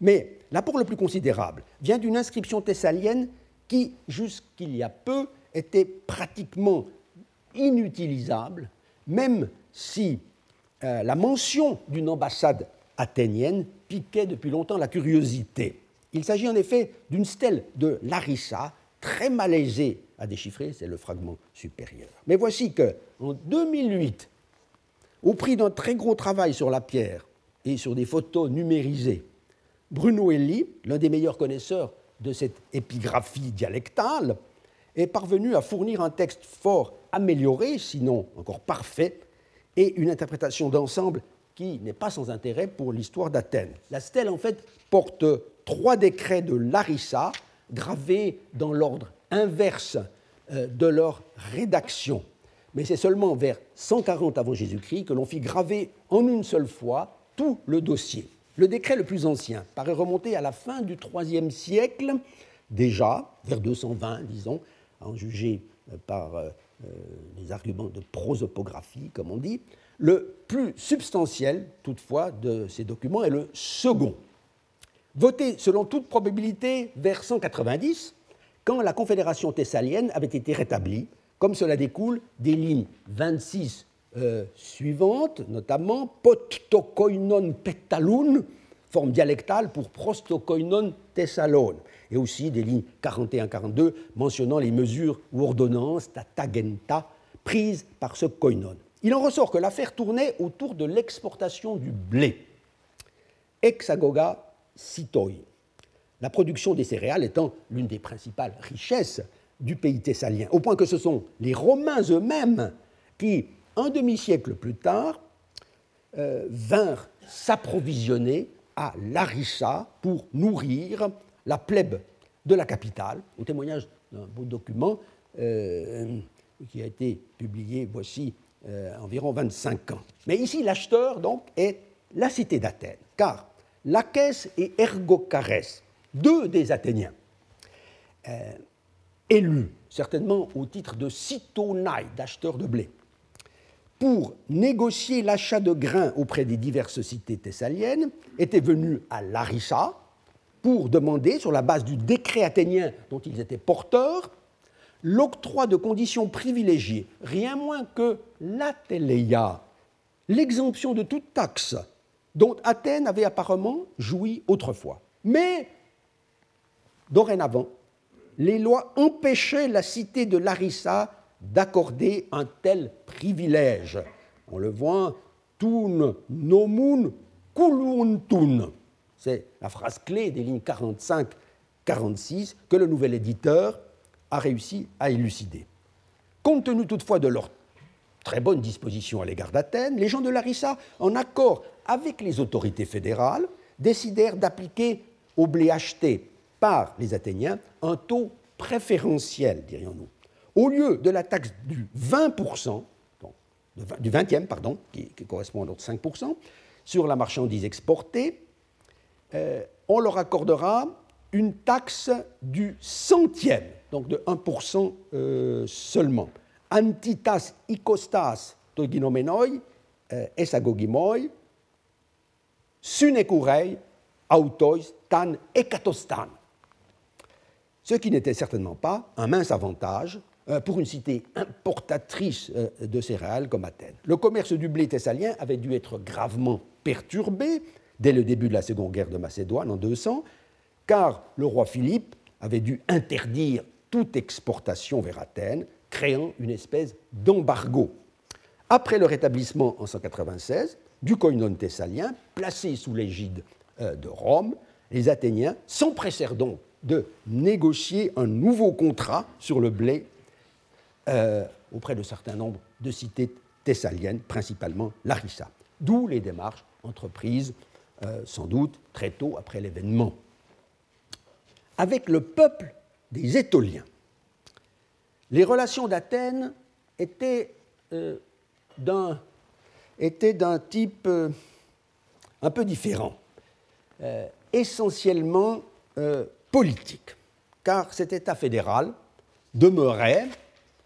Mais l'apport le plus considérable vient d'une inscription thessalienne qui, jusqu'il y a peu, était pratiquement inutilisable, même si euh, la mention d'une ambassade athénienne piquait depuis longtemps la curiosité. Il s'agit en effet d'une stèle de Larissa, très malaisée à déchiffrer, c'est le fragment supérieur. Mais voici que, en 2008, au prix d'un très gros travail sur la pierre et sur des photos numérisées, Bruno Elie, l'un des meilleurs connaisseurs de cette épigraphie dialectale, est parvenu à fournir un texte fort amélioré, sinon encore parfait, et une interprétation d'ensemble qui n'est pas sans intérêt pour l'histoire d'Athènes. La stèle, en fait, porte trois décrets de Larissa gravés dans l'ordre inverse euh, de leur rédaction. Mais c'est seulement vers 140 avant Jésus-Christ que l'on fit graver en une seule fois tout le dossier. Le décret le plus ancien paraît remonter à la fin du IIIe siècle, déjà, vers 220, disons, à en juger euh, par euh, euh, les arguments de prosopographie, comme on dit. Le plus substantiel, toutefois, de ces documents est le second, voté selon toute probabilité vers 190, quand la Confédération thessalienne avait été rétablie, comme cela découle des lignes 26 euh, suivantes, notamment pottokoinon petaloun, forme dialectale pour prostokoinon thessalone et aussi des lignes 41-42 mentionnant les mesures ou ordonnances tatagenta prise par ce koinon. Il en ressort que l'affaire tournait autour de l'exportation du blé. Exagoga sitoi. La production des céréales étant l'une des principales richesses du pays thessalien, au point que ce sont les Romains eux-mêmes qui, un demi-siècle plus tard, euh, vinrent s'approvisionner à Larissa pour nourrir la plèbe de la capitale, au témoignage d'un beau document euh, qui a été publié voici euh, environ 25 ans. Mais ici, l'acheteur donc est la cité d'Athènes, car Lachès et Ergocares, deux des Athéniens, euh, élus certainement au titre de citonailles, d'acheteurs de blé, pour négocier l'achat de grains auprès des diverses cités thessaliennes, étaient venus à Larissa pour demander, sur la base du décret athénien dont ils étaient porteurs, l'octroi de conditions privilégiées, rien moins que l'ateléia, l'exemption de toute taxe, dont Athènes avait apparemment joui autrefois. Mais, dorénavant, les lois empêchaient la cité de Larissa d'accorder un tel privilège. On le voit, tun nomun kuluntun. C'est la phrase clé des lignes 45-46 que le nouvel éditeur a réussi à élucider. Compte tenu toutefois de leur très bonne disposition à l'égard d'Athènes, les gens de Larissa, en accord avec les autorités fédérales, décidèrent d'appliquer au blé acheté par les Athéniens un taux préférentiel, dirions-nous. Au lieu de la taxe du 20%, du 20e, pardon, qui, correspond à notre 5%, sur la marchandise exportée, euh, on leur accordera une taxe du centième, donc de 1% euh, seulement. Antitas ikostas toginomenoi euh, esagogimoi sunekurei autois tan ekatostan. Ce qui n'était certainement pas un mince avantage euh, pour une cité importatrice de céréales comme Athènes. Le commerce du blé thessalien avait dû être gravement perturbé dès le début de la Seconde Guerre de Macédoine en 200, car le roi Philippe avait dû interdire toute exportation vers Athènes, créant une espèce d'embargo. Après le rétablissement en 196 du koinon thessalien, placé sous l'égide euh, de Rome, les Athéniens s'empressèrent donc de négocier un nouveau contrat sur le blé euh, auprès de certains nombres de cités thessaliennes, principalement Larissa. D'où les démarches entreprises euh, sans doute très tôt après l'événement. Avec le peuple des Étoliens, les relations d'Athènes étaient d'un type euh, un peu différent, essentiellement politique, car cet État fédéral demeurait,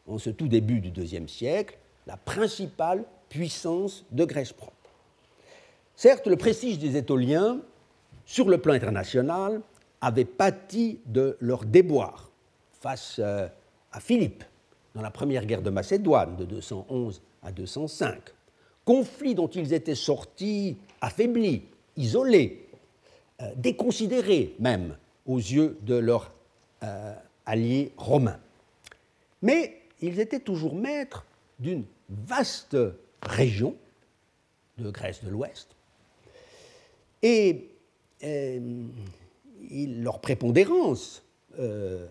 en ce tout début du IIe siècle, la principale puissance de Grèce propre. Certes, le prestige des Étoliens, sur le plan international, avait pâti de leur déboire face euh, à Philippe dans la première guerre de Macédoine de 211 à 205, conflit dont ils étaient sortis affaiblis, isolés, euh, déconsidérés même aux yeux de leurs euh, alliés romains. Mais ils étaient toujours maîtres d'une vaste région de Grèce de l'Ouest, et euh, leur prépondérance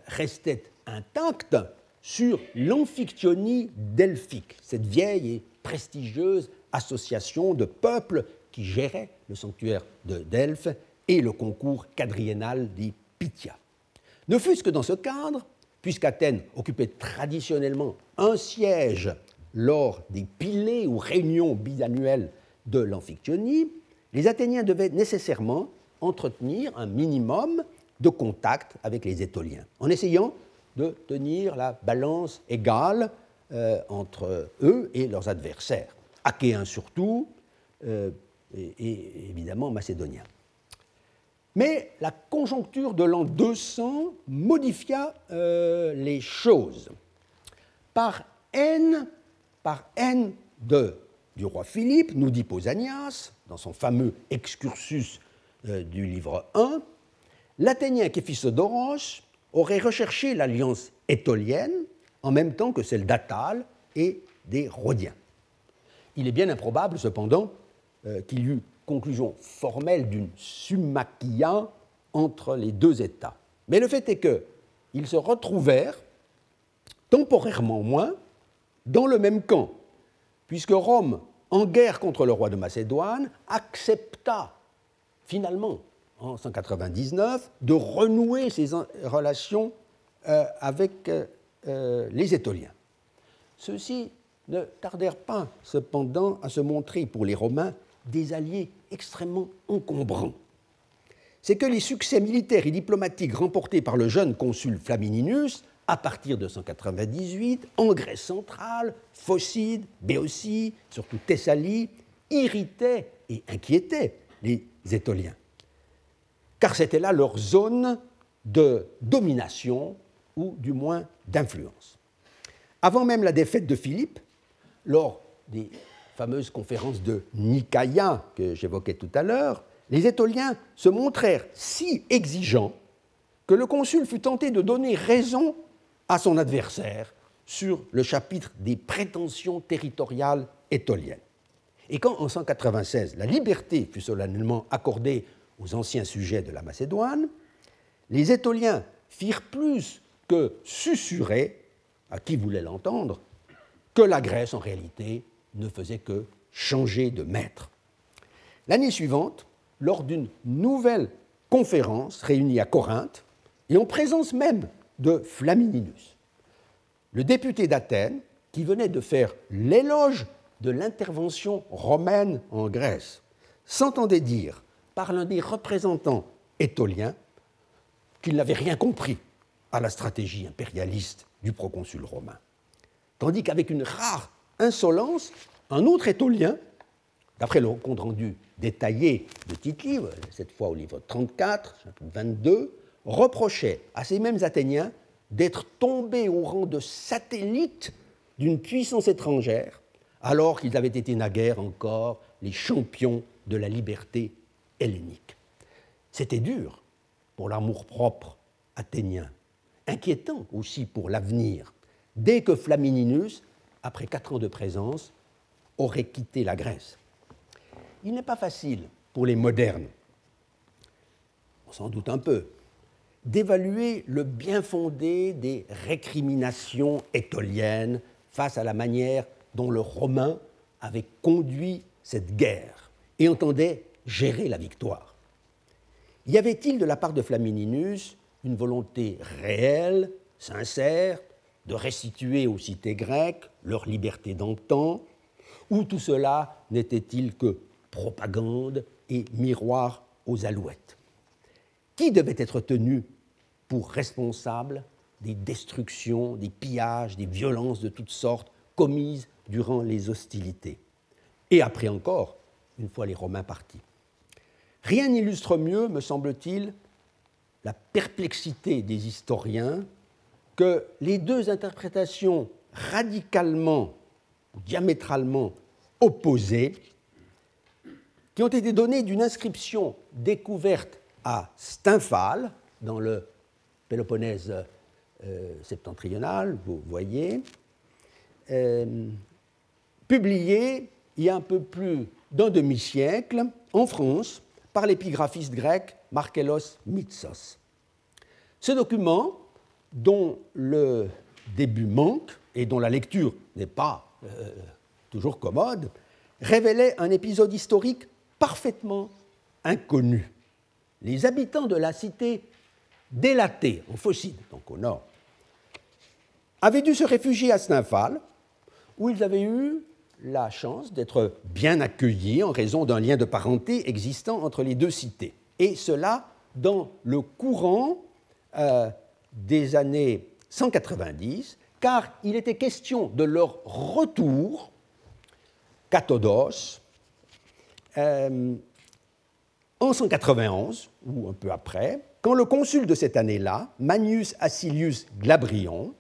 restait intacte sur l'Amphiktyonie delphique, cette vieille et prestigieuse association de peuples qui gérait le sanctuaire de Delphes et le concours quadriennal des Pythia. Ne fût-ce que dans ce cadre, puisqu'Athènes occupait traditionnellement un siège lors des pilées ou réunions biannuelles de l'Amphiktyonie, les Athéniens devaient nécessairement entretenir un minimum de contact avec les Étoliens, en essayant de tenir la balance égale euh, entre eux et leurs adversaires, achéens surtout, euh, et, évidemment macédoniens. Mais la conjoncture de l'an 200 modifia euh, les choses. Par haine, par haine de du roi Philippe, nous dit Pausanias, dans son fameux excursus euh, du livre 1, l'Athénien Képhisodoros aurait recherché l'alliance étolienne en même temps que celle d'Attal et des Rhodiens. Il est bien improbable, cependant, euh, qu'il y eut conclusion formelle d'une summachia entre les deux États. Mais le fait est qu'ils se retrouvèrent, temporairement moins, dans le même camp, puisque Rome, en guerre contre le roi de Macédoine, accepta finalement, en 199, de renouer ses relations euh, avec euh, les Étoliens. Ceux-ci ne tardèrent pas, cependant, à se montrer pour les Romains des alliés extrêmement encombrants. C'est que les succès militaires et diplomatiques remportés par le jeune consul Flamininus à partir de 198 en Grèce centrale, Phocide, Béotie, surtout Thessalie, irritaient et inquiétaient les Étoliens, car c'était là leur zone de domination ou du moins d'influence. Avant même la défaite de Philippe, lors des fameuses conférences de Nicaïa que j'évoquais tout à l'heure, les Étoliens se montrèrent si exigeants que le consul fut tenté de donner raison à son adversaire sur le chapitre des prétentions territoriales étoliennes. Et quand, en 196, la liberté fut solennellement accordée aux anciens sujets de la Macédoine, les Étoliens firent plus que susurrer, à qui voulait l'entendre, que la Grèce, en réalité, ne faisait que changer de maître. L'année suivante, lors d'une nouvelle conférence réunie à Corinthe, et en présence même de Flamininus. Le député d'Athènes, qui venait de faire l'éloge de l'intervention romaine en Grèce, s'entendait dire par l'un des représentants étoliens qu'il n'avait rien compris à la stratégie impérialiste du proconsul romain. Tandis qu'avec une rare insolence, un autre étolien, d'après le compte rendu détaillé de Tite-Livre, cette fois au livre 34, chapitre 22, reprochait à ces mêmes Athéniens d'être tombés au rang de satellites d'une puissance étrangère, alors qu'ils avaient été naguère encore les champions de la liberté hellénique. C'était dur pour l'amour-propre athénien, inquiétant aussi pour l'avenir, dès que Flamininus, après quatre ans de présence, aurait quitté la Grèce. Il n'est pas facile pour les modernes, on s'en doute un peu, d'évaluer le bien fondé des récriminations étoliennes face à la manière dont le Romain avait conduit cette guerre et entendait gérer la victoire. Y avait-il de la part de Flamininus une volonté réelle, sincère, de restituer aux cités grecques leur liberté d'antan, ou tout cela n'était-il que propagande et miroir aux alouettes? Qui devait être tenu pour responsable des destructions, des pillages, des violences de toutes sortes commises durant les hostilités? Et après encore, une fois les Romains partis. Rien n'illustre mieux, me semble-t-il, la perplexité des historiens que les deux interprétations radicalement, diamétralement opposées, qui ont été données d'une inscription découverte à Stymphale, dans le Péloponnèse euh, septentrional, vous voyez, euh, publié il y a un peu plus d'un demi-siècle en France par l'épigraphiste grec Markellos Mitsos. Ce document, dont le début manque et dont la lecture n'est pas euh, toujours commode, révélait un épisode historique parfaitement inconnu les habitants de la cité d'Élatée, en Phocide, donc au nord, avaient dû se réfugier à Stymphale, où ils avaient eu la chance d'être bien accueillis en raison d'un lien de parenté existant entre les deux cités. Et cela dans le courant euh, des années 190, car il était question de leur retour, Cathodos, euh, en 191, ou un peu après, quand le consul de cette année-là, Manius Acilius Glabrion,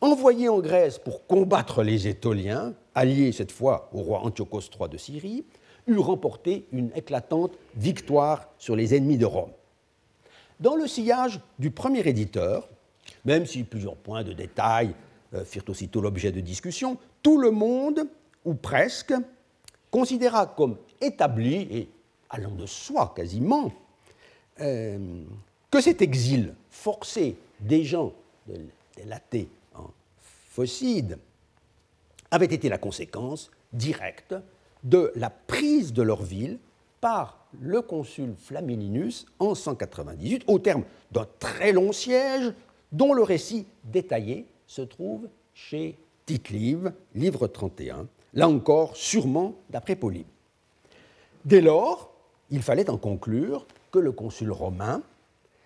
envoyé en Grèce pour combattre les Étoliens, alliés cette fois au roi Antiochos III de Syrie, eut remporté une éclatante victoire sur les ennemis de Rome. Dans le sillage du premier éditeur, même si plusieurs points de détail euh, firent aussitôt l'objet de discussion, tout le monde, ou presque, considéra comme établi, et allant de soi quasiment, euh, que cet exil forcé des gens délatés en Phocide avait été la conséquence directe de la prise de leur ville par le consul Flamininus en 198, au terme d'un très long siège dont le récit détaillé se trouve chez Tite-Live, livre 31, là encore sûrement d'après Polybe. Dès lors, il fallait en conclure que le consul romain,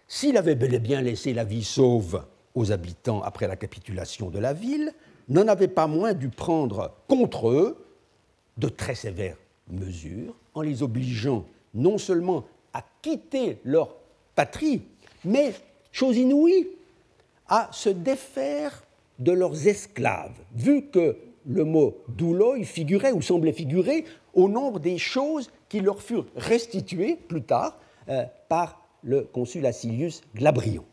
s'il avait bel et bien laissé la vie sauve aux habitants après la capitulation de la ville, n'en avait pas moins dû prendre contre eux de très sévères mesures en les obligeant non seulement à quitter leur patrie, mais, chose inouïe, à se défaire de leurs esclaves, vu que le mot douloi figurait ou semblait figurer au nombre des choses qui leur furent restituées plus tard euh, par le consul Acilius Glabrion.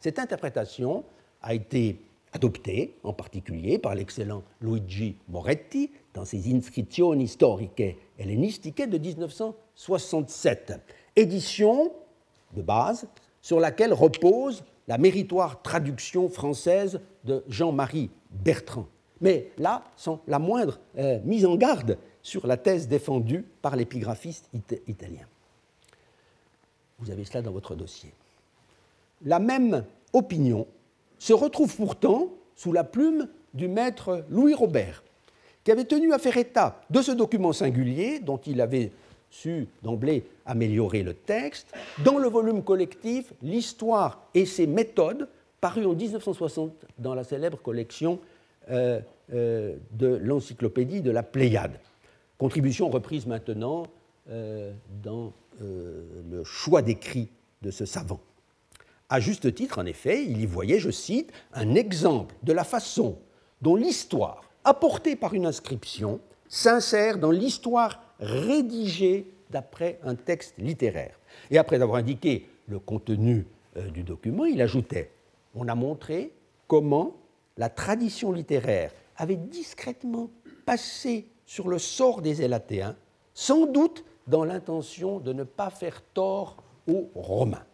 Cette interprétation a été adoptée en particulier par l'excellent Luigi Moretti dans ses Inscrizioni storiche hellenistiche de 1967, édition de base sur laquelle repose la méritoire traduction française de Jean-Marie Bertrand. Mais là, sans la moindre euh, mise en garde sur la thèse défendue par l'épigraphiste italien. Vous avez cela dans votre dossier. La même opinion se retrouve pourtant sous la plume du maître Louis Robert, qui avait tenu à faire état de ce document singulier, dont il avait su d'emblée améliorer le texte, dans le volume collectif L'histoire et ses méthodes, paru en 1960 dans la célèbre collection euh, euh, de l'encyclopédie de la Pléiade. Contribution reprise maintenant euh, dans le choix d'écrit de ce savant. À juste titre, en effet, il y voyait, je cite, un exemple de la façon dont l'histoire, apportée par une inscription, s'insère dans l'histoire rédigée d'après un texte littéraire. Et après avoir indiqué le contenu euh, du document, il ajoutait On a montré comment la tradition littéraire avait discrètement passé sur le sort des Élatéens, sans doute dans l'intention de ne pas faire tort aux Romains.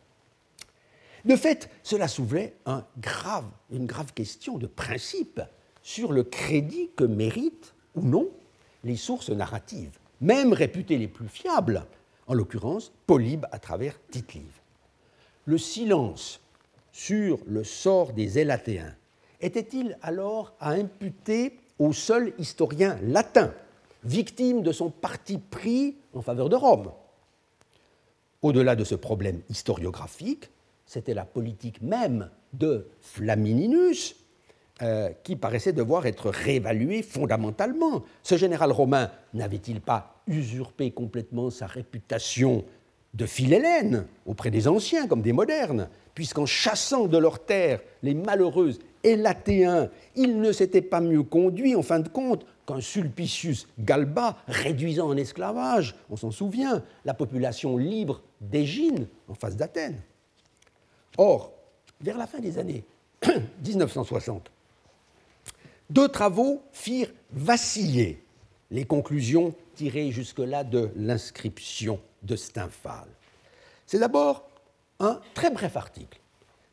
De fait, cela soulevait une grave question de principe sur le crédit que méritent ou non les sources narratives, même réputées les plus fiables, en l'occurrence Polybe à travers tite Le silence sur le sort des Élatéens était-il alors à imputer au seul historien latin, victime de son parti pris en faveur de Rome? Au-delà de ce problème historiographique, c'était la politique même de Flamininus euh, qui paraissait devoir être réévaluée fondamentalement. Ce général romain n'avait-il pas usurpé complètement sa réputation de philhellène auprès des anciens comme des modernes, puisqu'en chassant de leurs terres les malheureux Élatéens, il ne s'était pas mieux conduit en fin de compte qu'un Sulpicius Galba réduisant en esclavage, on s'en souvient, la population libre d'Égine en face d'Athènes. Or, vers la fin des années 1960, deux travaux firent vaciller les conclusions tirées jusque-là de l'inscription de Stymphal. C'est d'abord un très bref article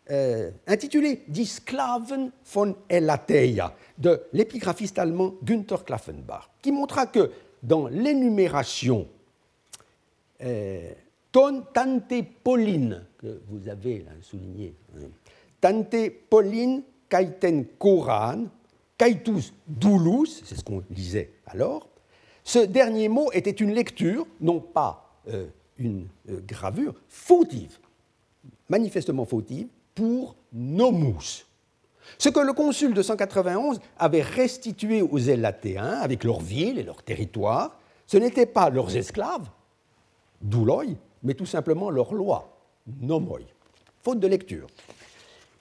euh, intitulé Die Sklaven von Elateia de l'épigraphiste allemand Günther Klaffenbach, qui montra que dans l'énumération euh, Tante Pauline, que vous avez souligné, hein, Tante Pauline Kaiten Koran, Kaitus Doulous, c'est ce qu'on lisait alors, ce dernier mot était une lecture, non pas euh, une euh, gravure, fautive, manifestement fautive, pour nomus. Ce que le consul de 191 avait restitué aux Élatéens, avec leurs villes et leurs territoires, ce n'étaient pas leurs esclaves, douloi, mais tout simplement leur loi, nomoi. Faute de lecture.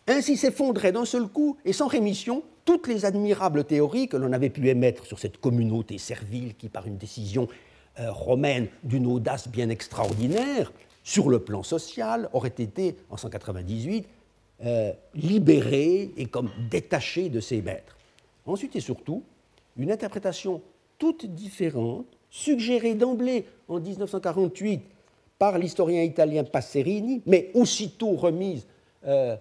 Ainsi s'effondraient d'un seul coup et sans rémission toutes les admirables théories que l'on avait pu émettre sur cette communauté servile qui, par une décision euh, romaine d'une audace bien extraordinaire, sur le plan social, aurait été, en 198, euh, libérée et comme détachée de ses maîtres. Ensuite et surtout, une interprétation toute différente, suggérée d'emblée en 1948 par l'historien italien Passerini, mais aussitôt remise euh,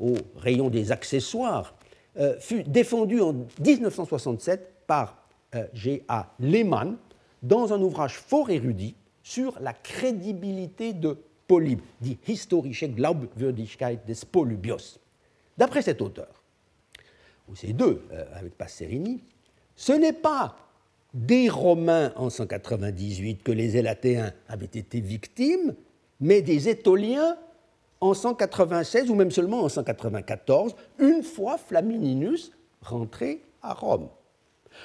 au rayon des accessoires, euh, fut défendue en 1967 par G.A. Lehmann dans un ouvrage fort érudit sur la crédibilité de Polybe, dit Historische Glaubwürdigkeit des Polybios. D'après cet auteur, ou ces deux, avec Passerini, ce n'est pas des Romains en 198 que les Élatéens avaient été victimes, mais des Étoliens en 196 ou même seulement en 194, une fois Flamininus rentré à Rome.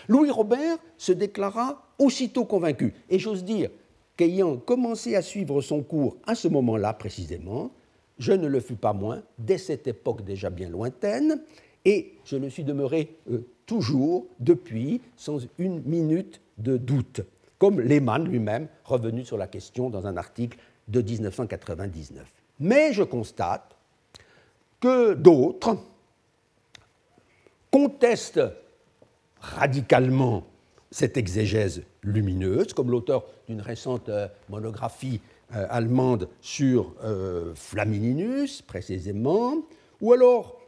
Louis Robert se déclara aussitôt convaincu, et j'ose dire qu'ayant commencé à suivre son cours à ce moment-là précisément, je ne le fus pas moins, dès cette époque déjà bien lointaine, et je le suis demeuré euh, toujours depuis, sans une minute de doute, comme Lehmann lui-même, revenu sur la question dans un article de 1999. Mais je constate que d'autres contestent radicalement cette exégèse lumineuse, comme l'auteur d'une récente euh, monographie euh, allemande sur Flamininus, précisément, ou alors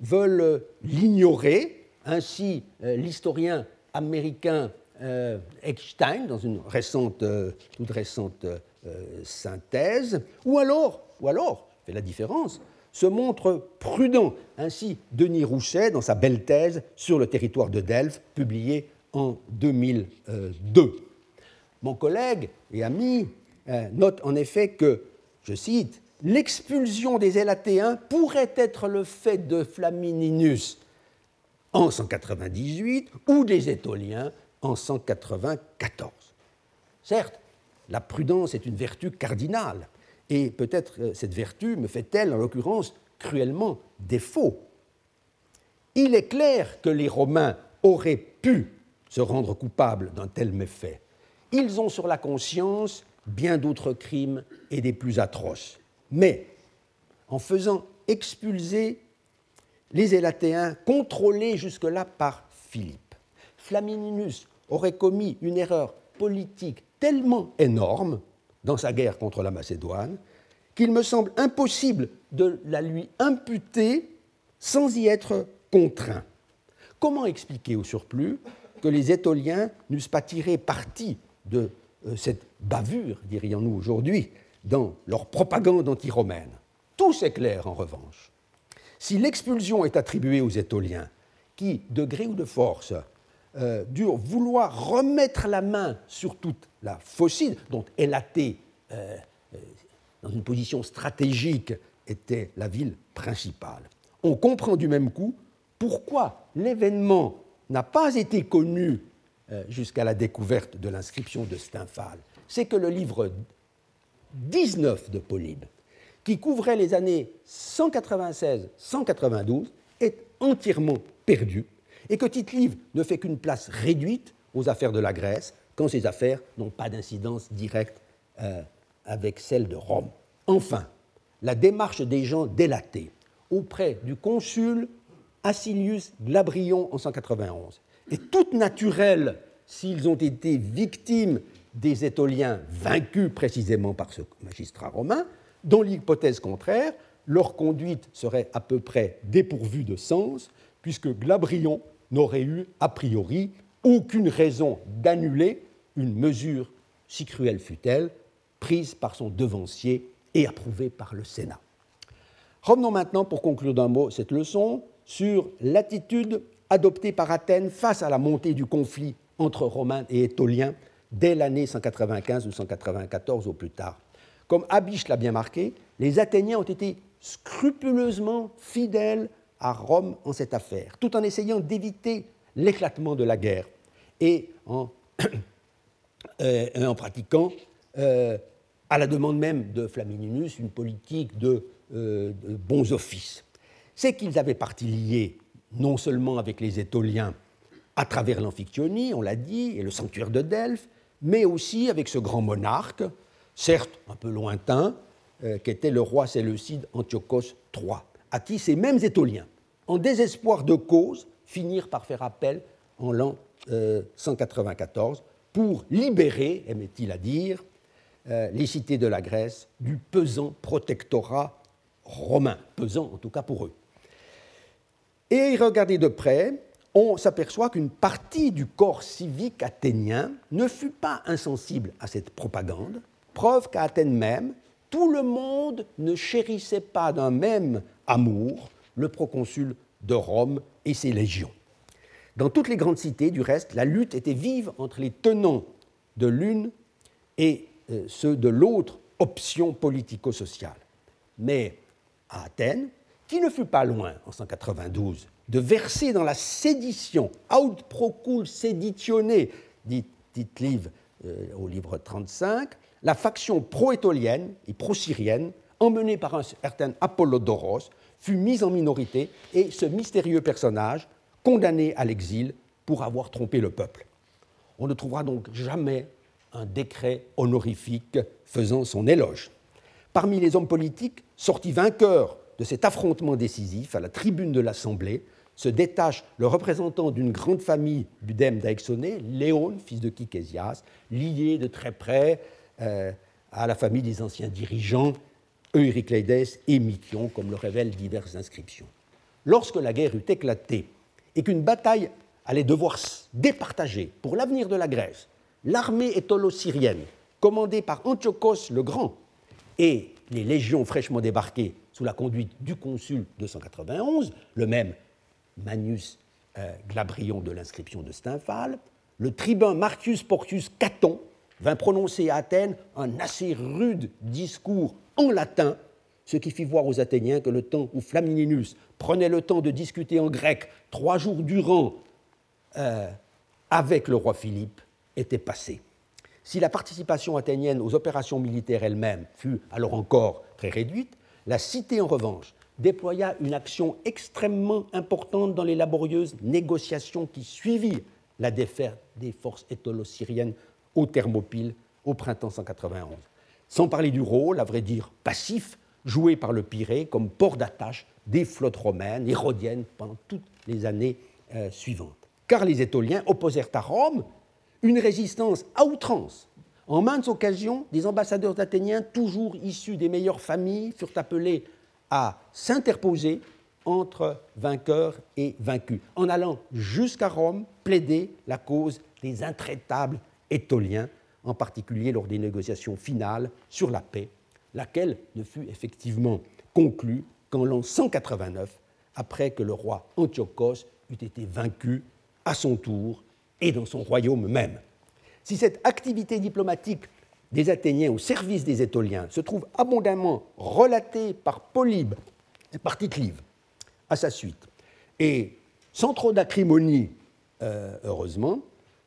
veulent l'ignorer. Ainsi, euh, l'historien américain euh, Eckstein, dans une euh, toute récente synthèse, ou alors, ou alors, fait la différence, se montre prudent. Ainsi, Denis Rouchet, dans sa belle thèse sur le territoire de Delphes, publiée en 2002. Mon collègue et ami note en effet que, je cite, l'expulsion des Élatéens pourrait être le fait de Flamininus en 198 ou des Étoliens en 194. Certes, la prudence est une vertu cardinale, et peut-être euh, cette vertu me fait-elle, en l'occurrence, cruellement défaut. Il est clair que les Romains auraient pu se rendre coupables d'un tel méfait. Ils ont sur la conscience bien d'autres crimes et des plus atroces. Mais en faisant expulser les Élatéens, contrôlés jusque-là par Philippe. Flamininus aurait commis une erreur politique tellement énorme dans sa guerre contre la Macédoine qu'il me semble impossible de la lui imputer sans y être contraint. Comment expliquer au surplus que les Étoliens n'eussent pas tiré parti de euh, cette bavure, dirions-nous aujourd'hui, dans leur propagande anti-romaine? Tout s'éclaire en revanche. Si l'expulsion est attribuée aux Étoliens, qui, de gré ou de force, euh, vouloir remettre la main sur toute la Phocide, dont Elaté, euh, euh, dans une position stratégique, était la ville principale, on comprend du même coup pourquoi l'événement n'a pas été connu jusqu'à la découverte de l'inscription de Stymphale. C'est que le livre 19 de Polybe qui couvrait les années 196-192 est entièrement perdu et que tite ne fait qu'une place réduite aux affaires de la Grèce quand ces affaires n'ont pas d'incidence directe euh, avec celles de Rome. Enfin, la démarche des gens délatés auprès du consul Acilius Glabrion en 191 est toute naturelle s'ils ont été victimes des Étoliens vaincus précisément par ce magistrat romain, dans l'hypothèse contraire, leur conduite serait à peu près dépourvue de sens, puisque Glabrion n'aurait eu, a priori, aucune raison d'annuler une mesure, si cruelle fût-elle, prise par son devancier et approuvée par le Sénat. Revenons maintenant, pour conclure d'un mot cette leçon, sur l'attitude adoptée par Athènes face à la montée du conflit entre Romains et Étoliens dès l'année 195 ou 194 au plus tard. Comme Abish l'a bien marqué, les Athéniens ont été scrupuleusement fidèles à Rome en cette affaire, tout en essayant d'éviter l'éclatement de la guerre et en, euh, pratiquant, euh, à la demande même de Flamininus, une politique de, euh, de bons offices. C'est qu'ils avaient partie liée non seulement avec les Étoliens à travers l'Amphiktyonie, on l'a dit, et le sanctuaire de Delphes, mais aussi avec ce grand monarque certes un peu lointain, euh, qu'était le roi séleucide Antiochos III, à qui ces mêmes Étoliens, en désespoir de cause, finirent par faire appel en l'an 194 pour libérer, aimait-il à dire, les cités de la Grèce du pesant protectorat romain, pesant en tout cas pour eux. Et regardez de près, on s'aperçoit qu'une partie du corps civique athénien ne fut pas insensible à cette propagande, preuve qu'à Athènes même, tout le monde ne chérissait pas d'un même amour le proconsul de Rome et ses légions. Dans toutes les grandes cités, du reste, la lutte était vive entre les tenants de l'une et euh, ceux de l'autre option politico-sociale. Mais à Athènes, qui ne fut pas loin en 192 de verser dans la sédition, aut procul seditione, dit tite euh, au livre 35, la faction pro-étolienne et pro-syrienne, emmenée par un certain Apollodoros, fut mise en minorité et ce mystérieux personnage condamné à l'exil pour avoir trompé le peuple. On ne trouvera donc jamais un décret honorifique faisant son éloge. Parmi les hommes politiques sortis vainqueurs de cet affrontement décisif à la tribune de l'Assemblée, se détache le représentant d'une grande famille du dème Léon, fils de Kikésias, lié de très près euh, à la famille des anciens dirigeants Euryclédès et Mykion, comme le révèlent diverses inscriptions. Lorsque la guerre eut éclaté et qu'une bataille allait devoir départager pour l'avenir de la Grèce l'armée étolo-syrienne, commandée par Antiochos le Grand, et les légions fraîchement débarquées sous la conduite du consul 291, le même Manius euh, Glabrion de l'inscription de Stymphale, le tribun Marcus Porcius Caton vint prononcer à Athènes un assez rude discours en latin, ce qui fit voir aux Athéniens que le temps où Flamininus prenait le temps de discuter en grec trois jours durant euh, avec le roi Philippe était passé. Si la participation athénienne aux opérations militaires elles-mêmes fut alors encore très réduite, la cité en revanche déploya une action extrêmement importante dans les laborieuses négociations qui suivirent la défaite des forces étolo-syriennes au Thermopyle au printemps 191. Sans parler du rôle, à vrai dire passif, joué par le Pirée comme port d'attache des flottes romaines et rhodiennes pendant toutes les années euh, suivantes. Car les Étoliens opposèrent à Rome une résistance à outrance. En maintes occasions, des ambassadeurs athéniens, toujours issus des meilleures familles, furent appelés à s'interposer entre vainqueurs et vaincus, en allant jusqu'à Rome plaider la cause des intraitables étoliens, en particulier lors des négociations finales sur la paix, laquelle ne fut effectivement conclue qu'en l'an 189, après que le roi Antiochos eut été vaincu à son tour et dans son royaume même. Si cette activité diplomatique des Athéniens au service des Étoliens se trouve abondamment relaté par Polybe par Tite-Live à sa suite. Et sans trop d'acrimonie, euh, heureusement,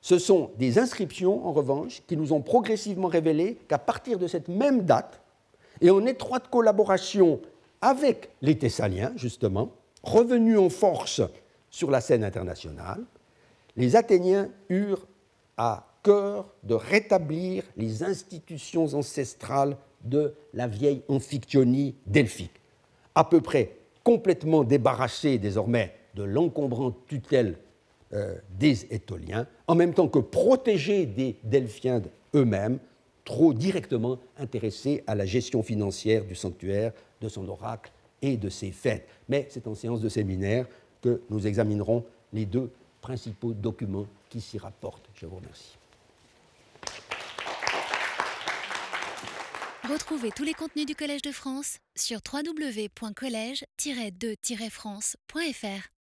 ce sont des inscriptions, en revanche, qui nous ont progressivement révélé qu'à partir de cette même date, et en étroite collaboration avec les Thessaliens, justement, revenus en force sur la scène internationale, les Athéniens eurent à cœur de rétablir les institutions ancestrales de la vieille Amphictyonie delphique, à peu près complètement débarrassée désormais de l'encombrante tutelle euh, des Étoliens, en même temps que protégée des Delphiens eux-mêmes, trop directement intéressés à la gestion financière du sanctuaire, de son oracle et de ses fêtes. Mais c'est en séance de séminaire que nous examinerons les deux principaux documents qui s'y rapportent. Je vous remercie. Retrouvez tous les contenus du Collège de France sur www.colège-2-france.fr.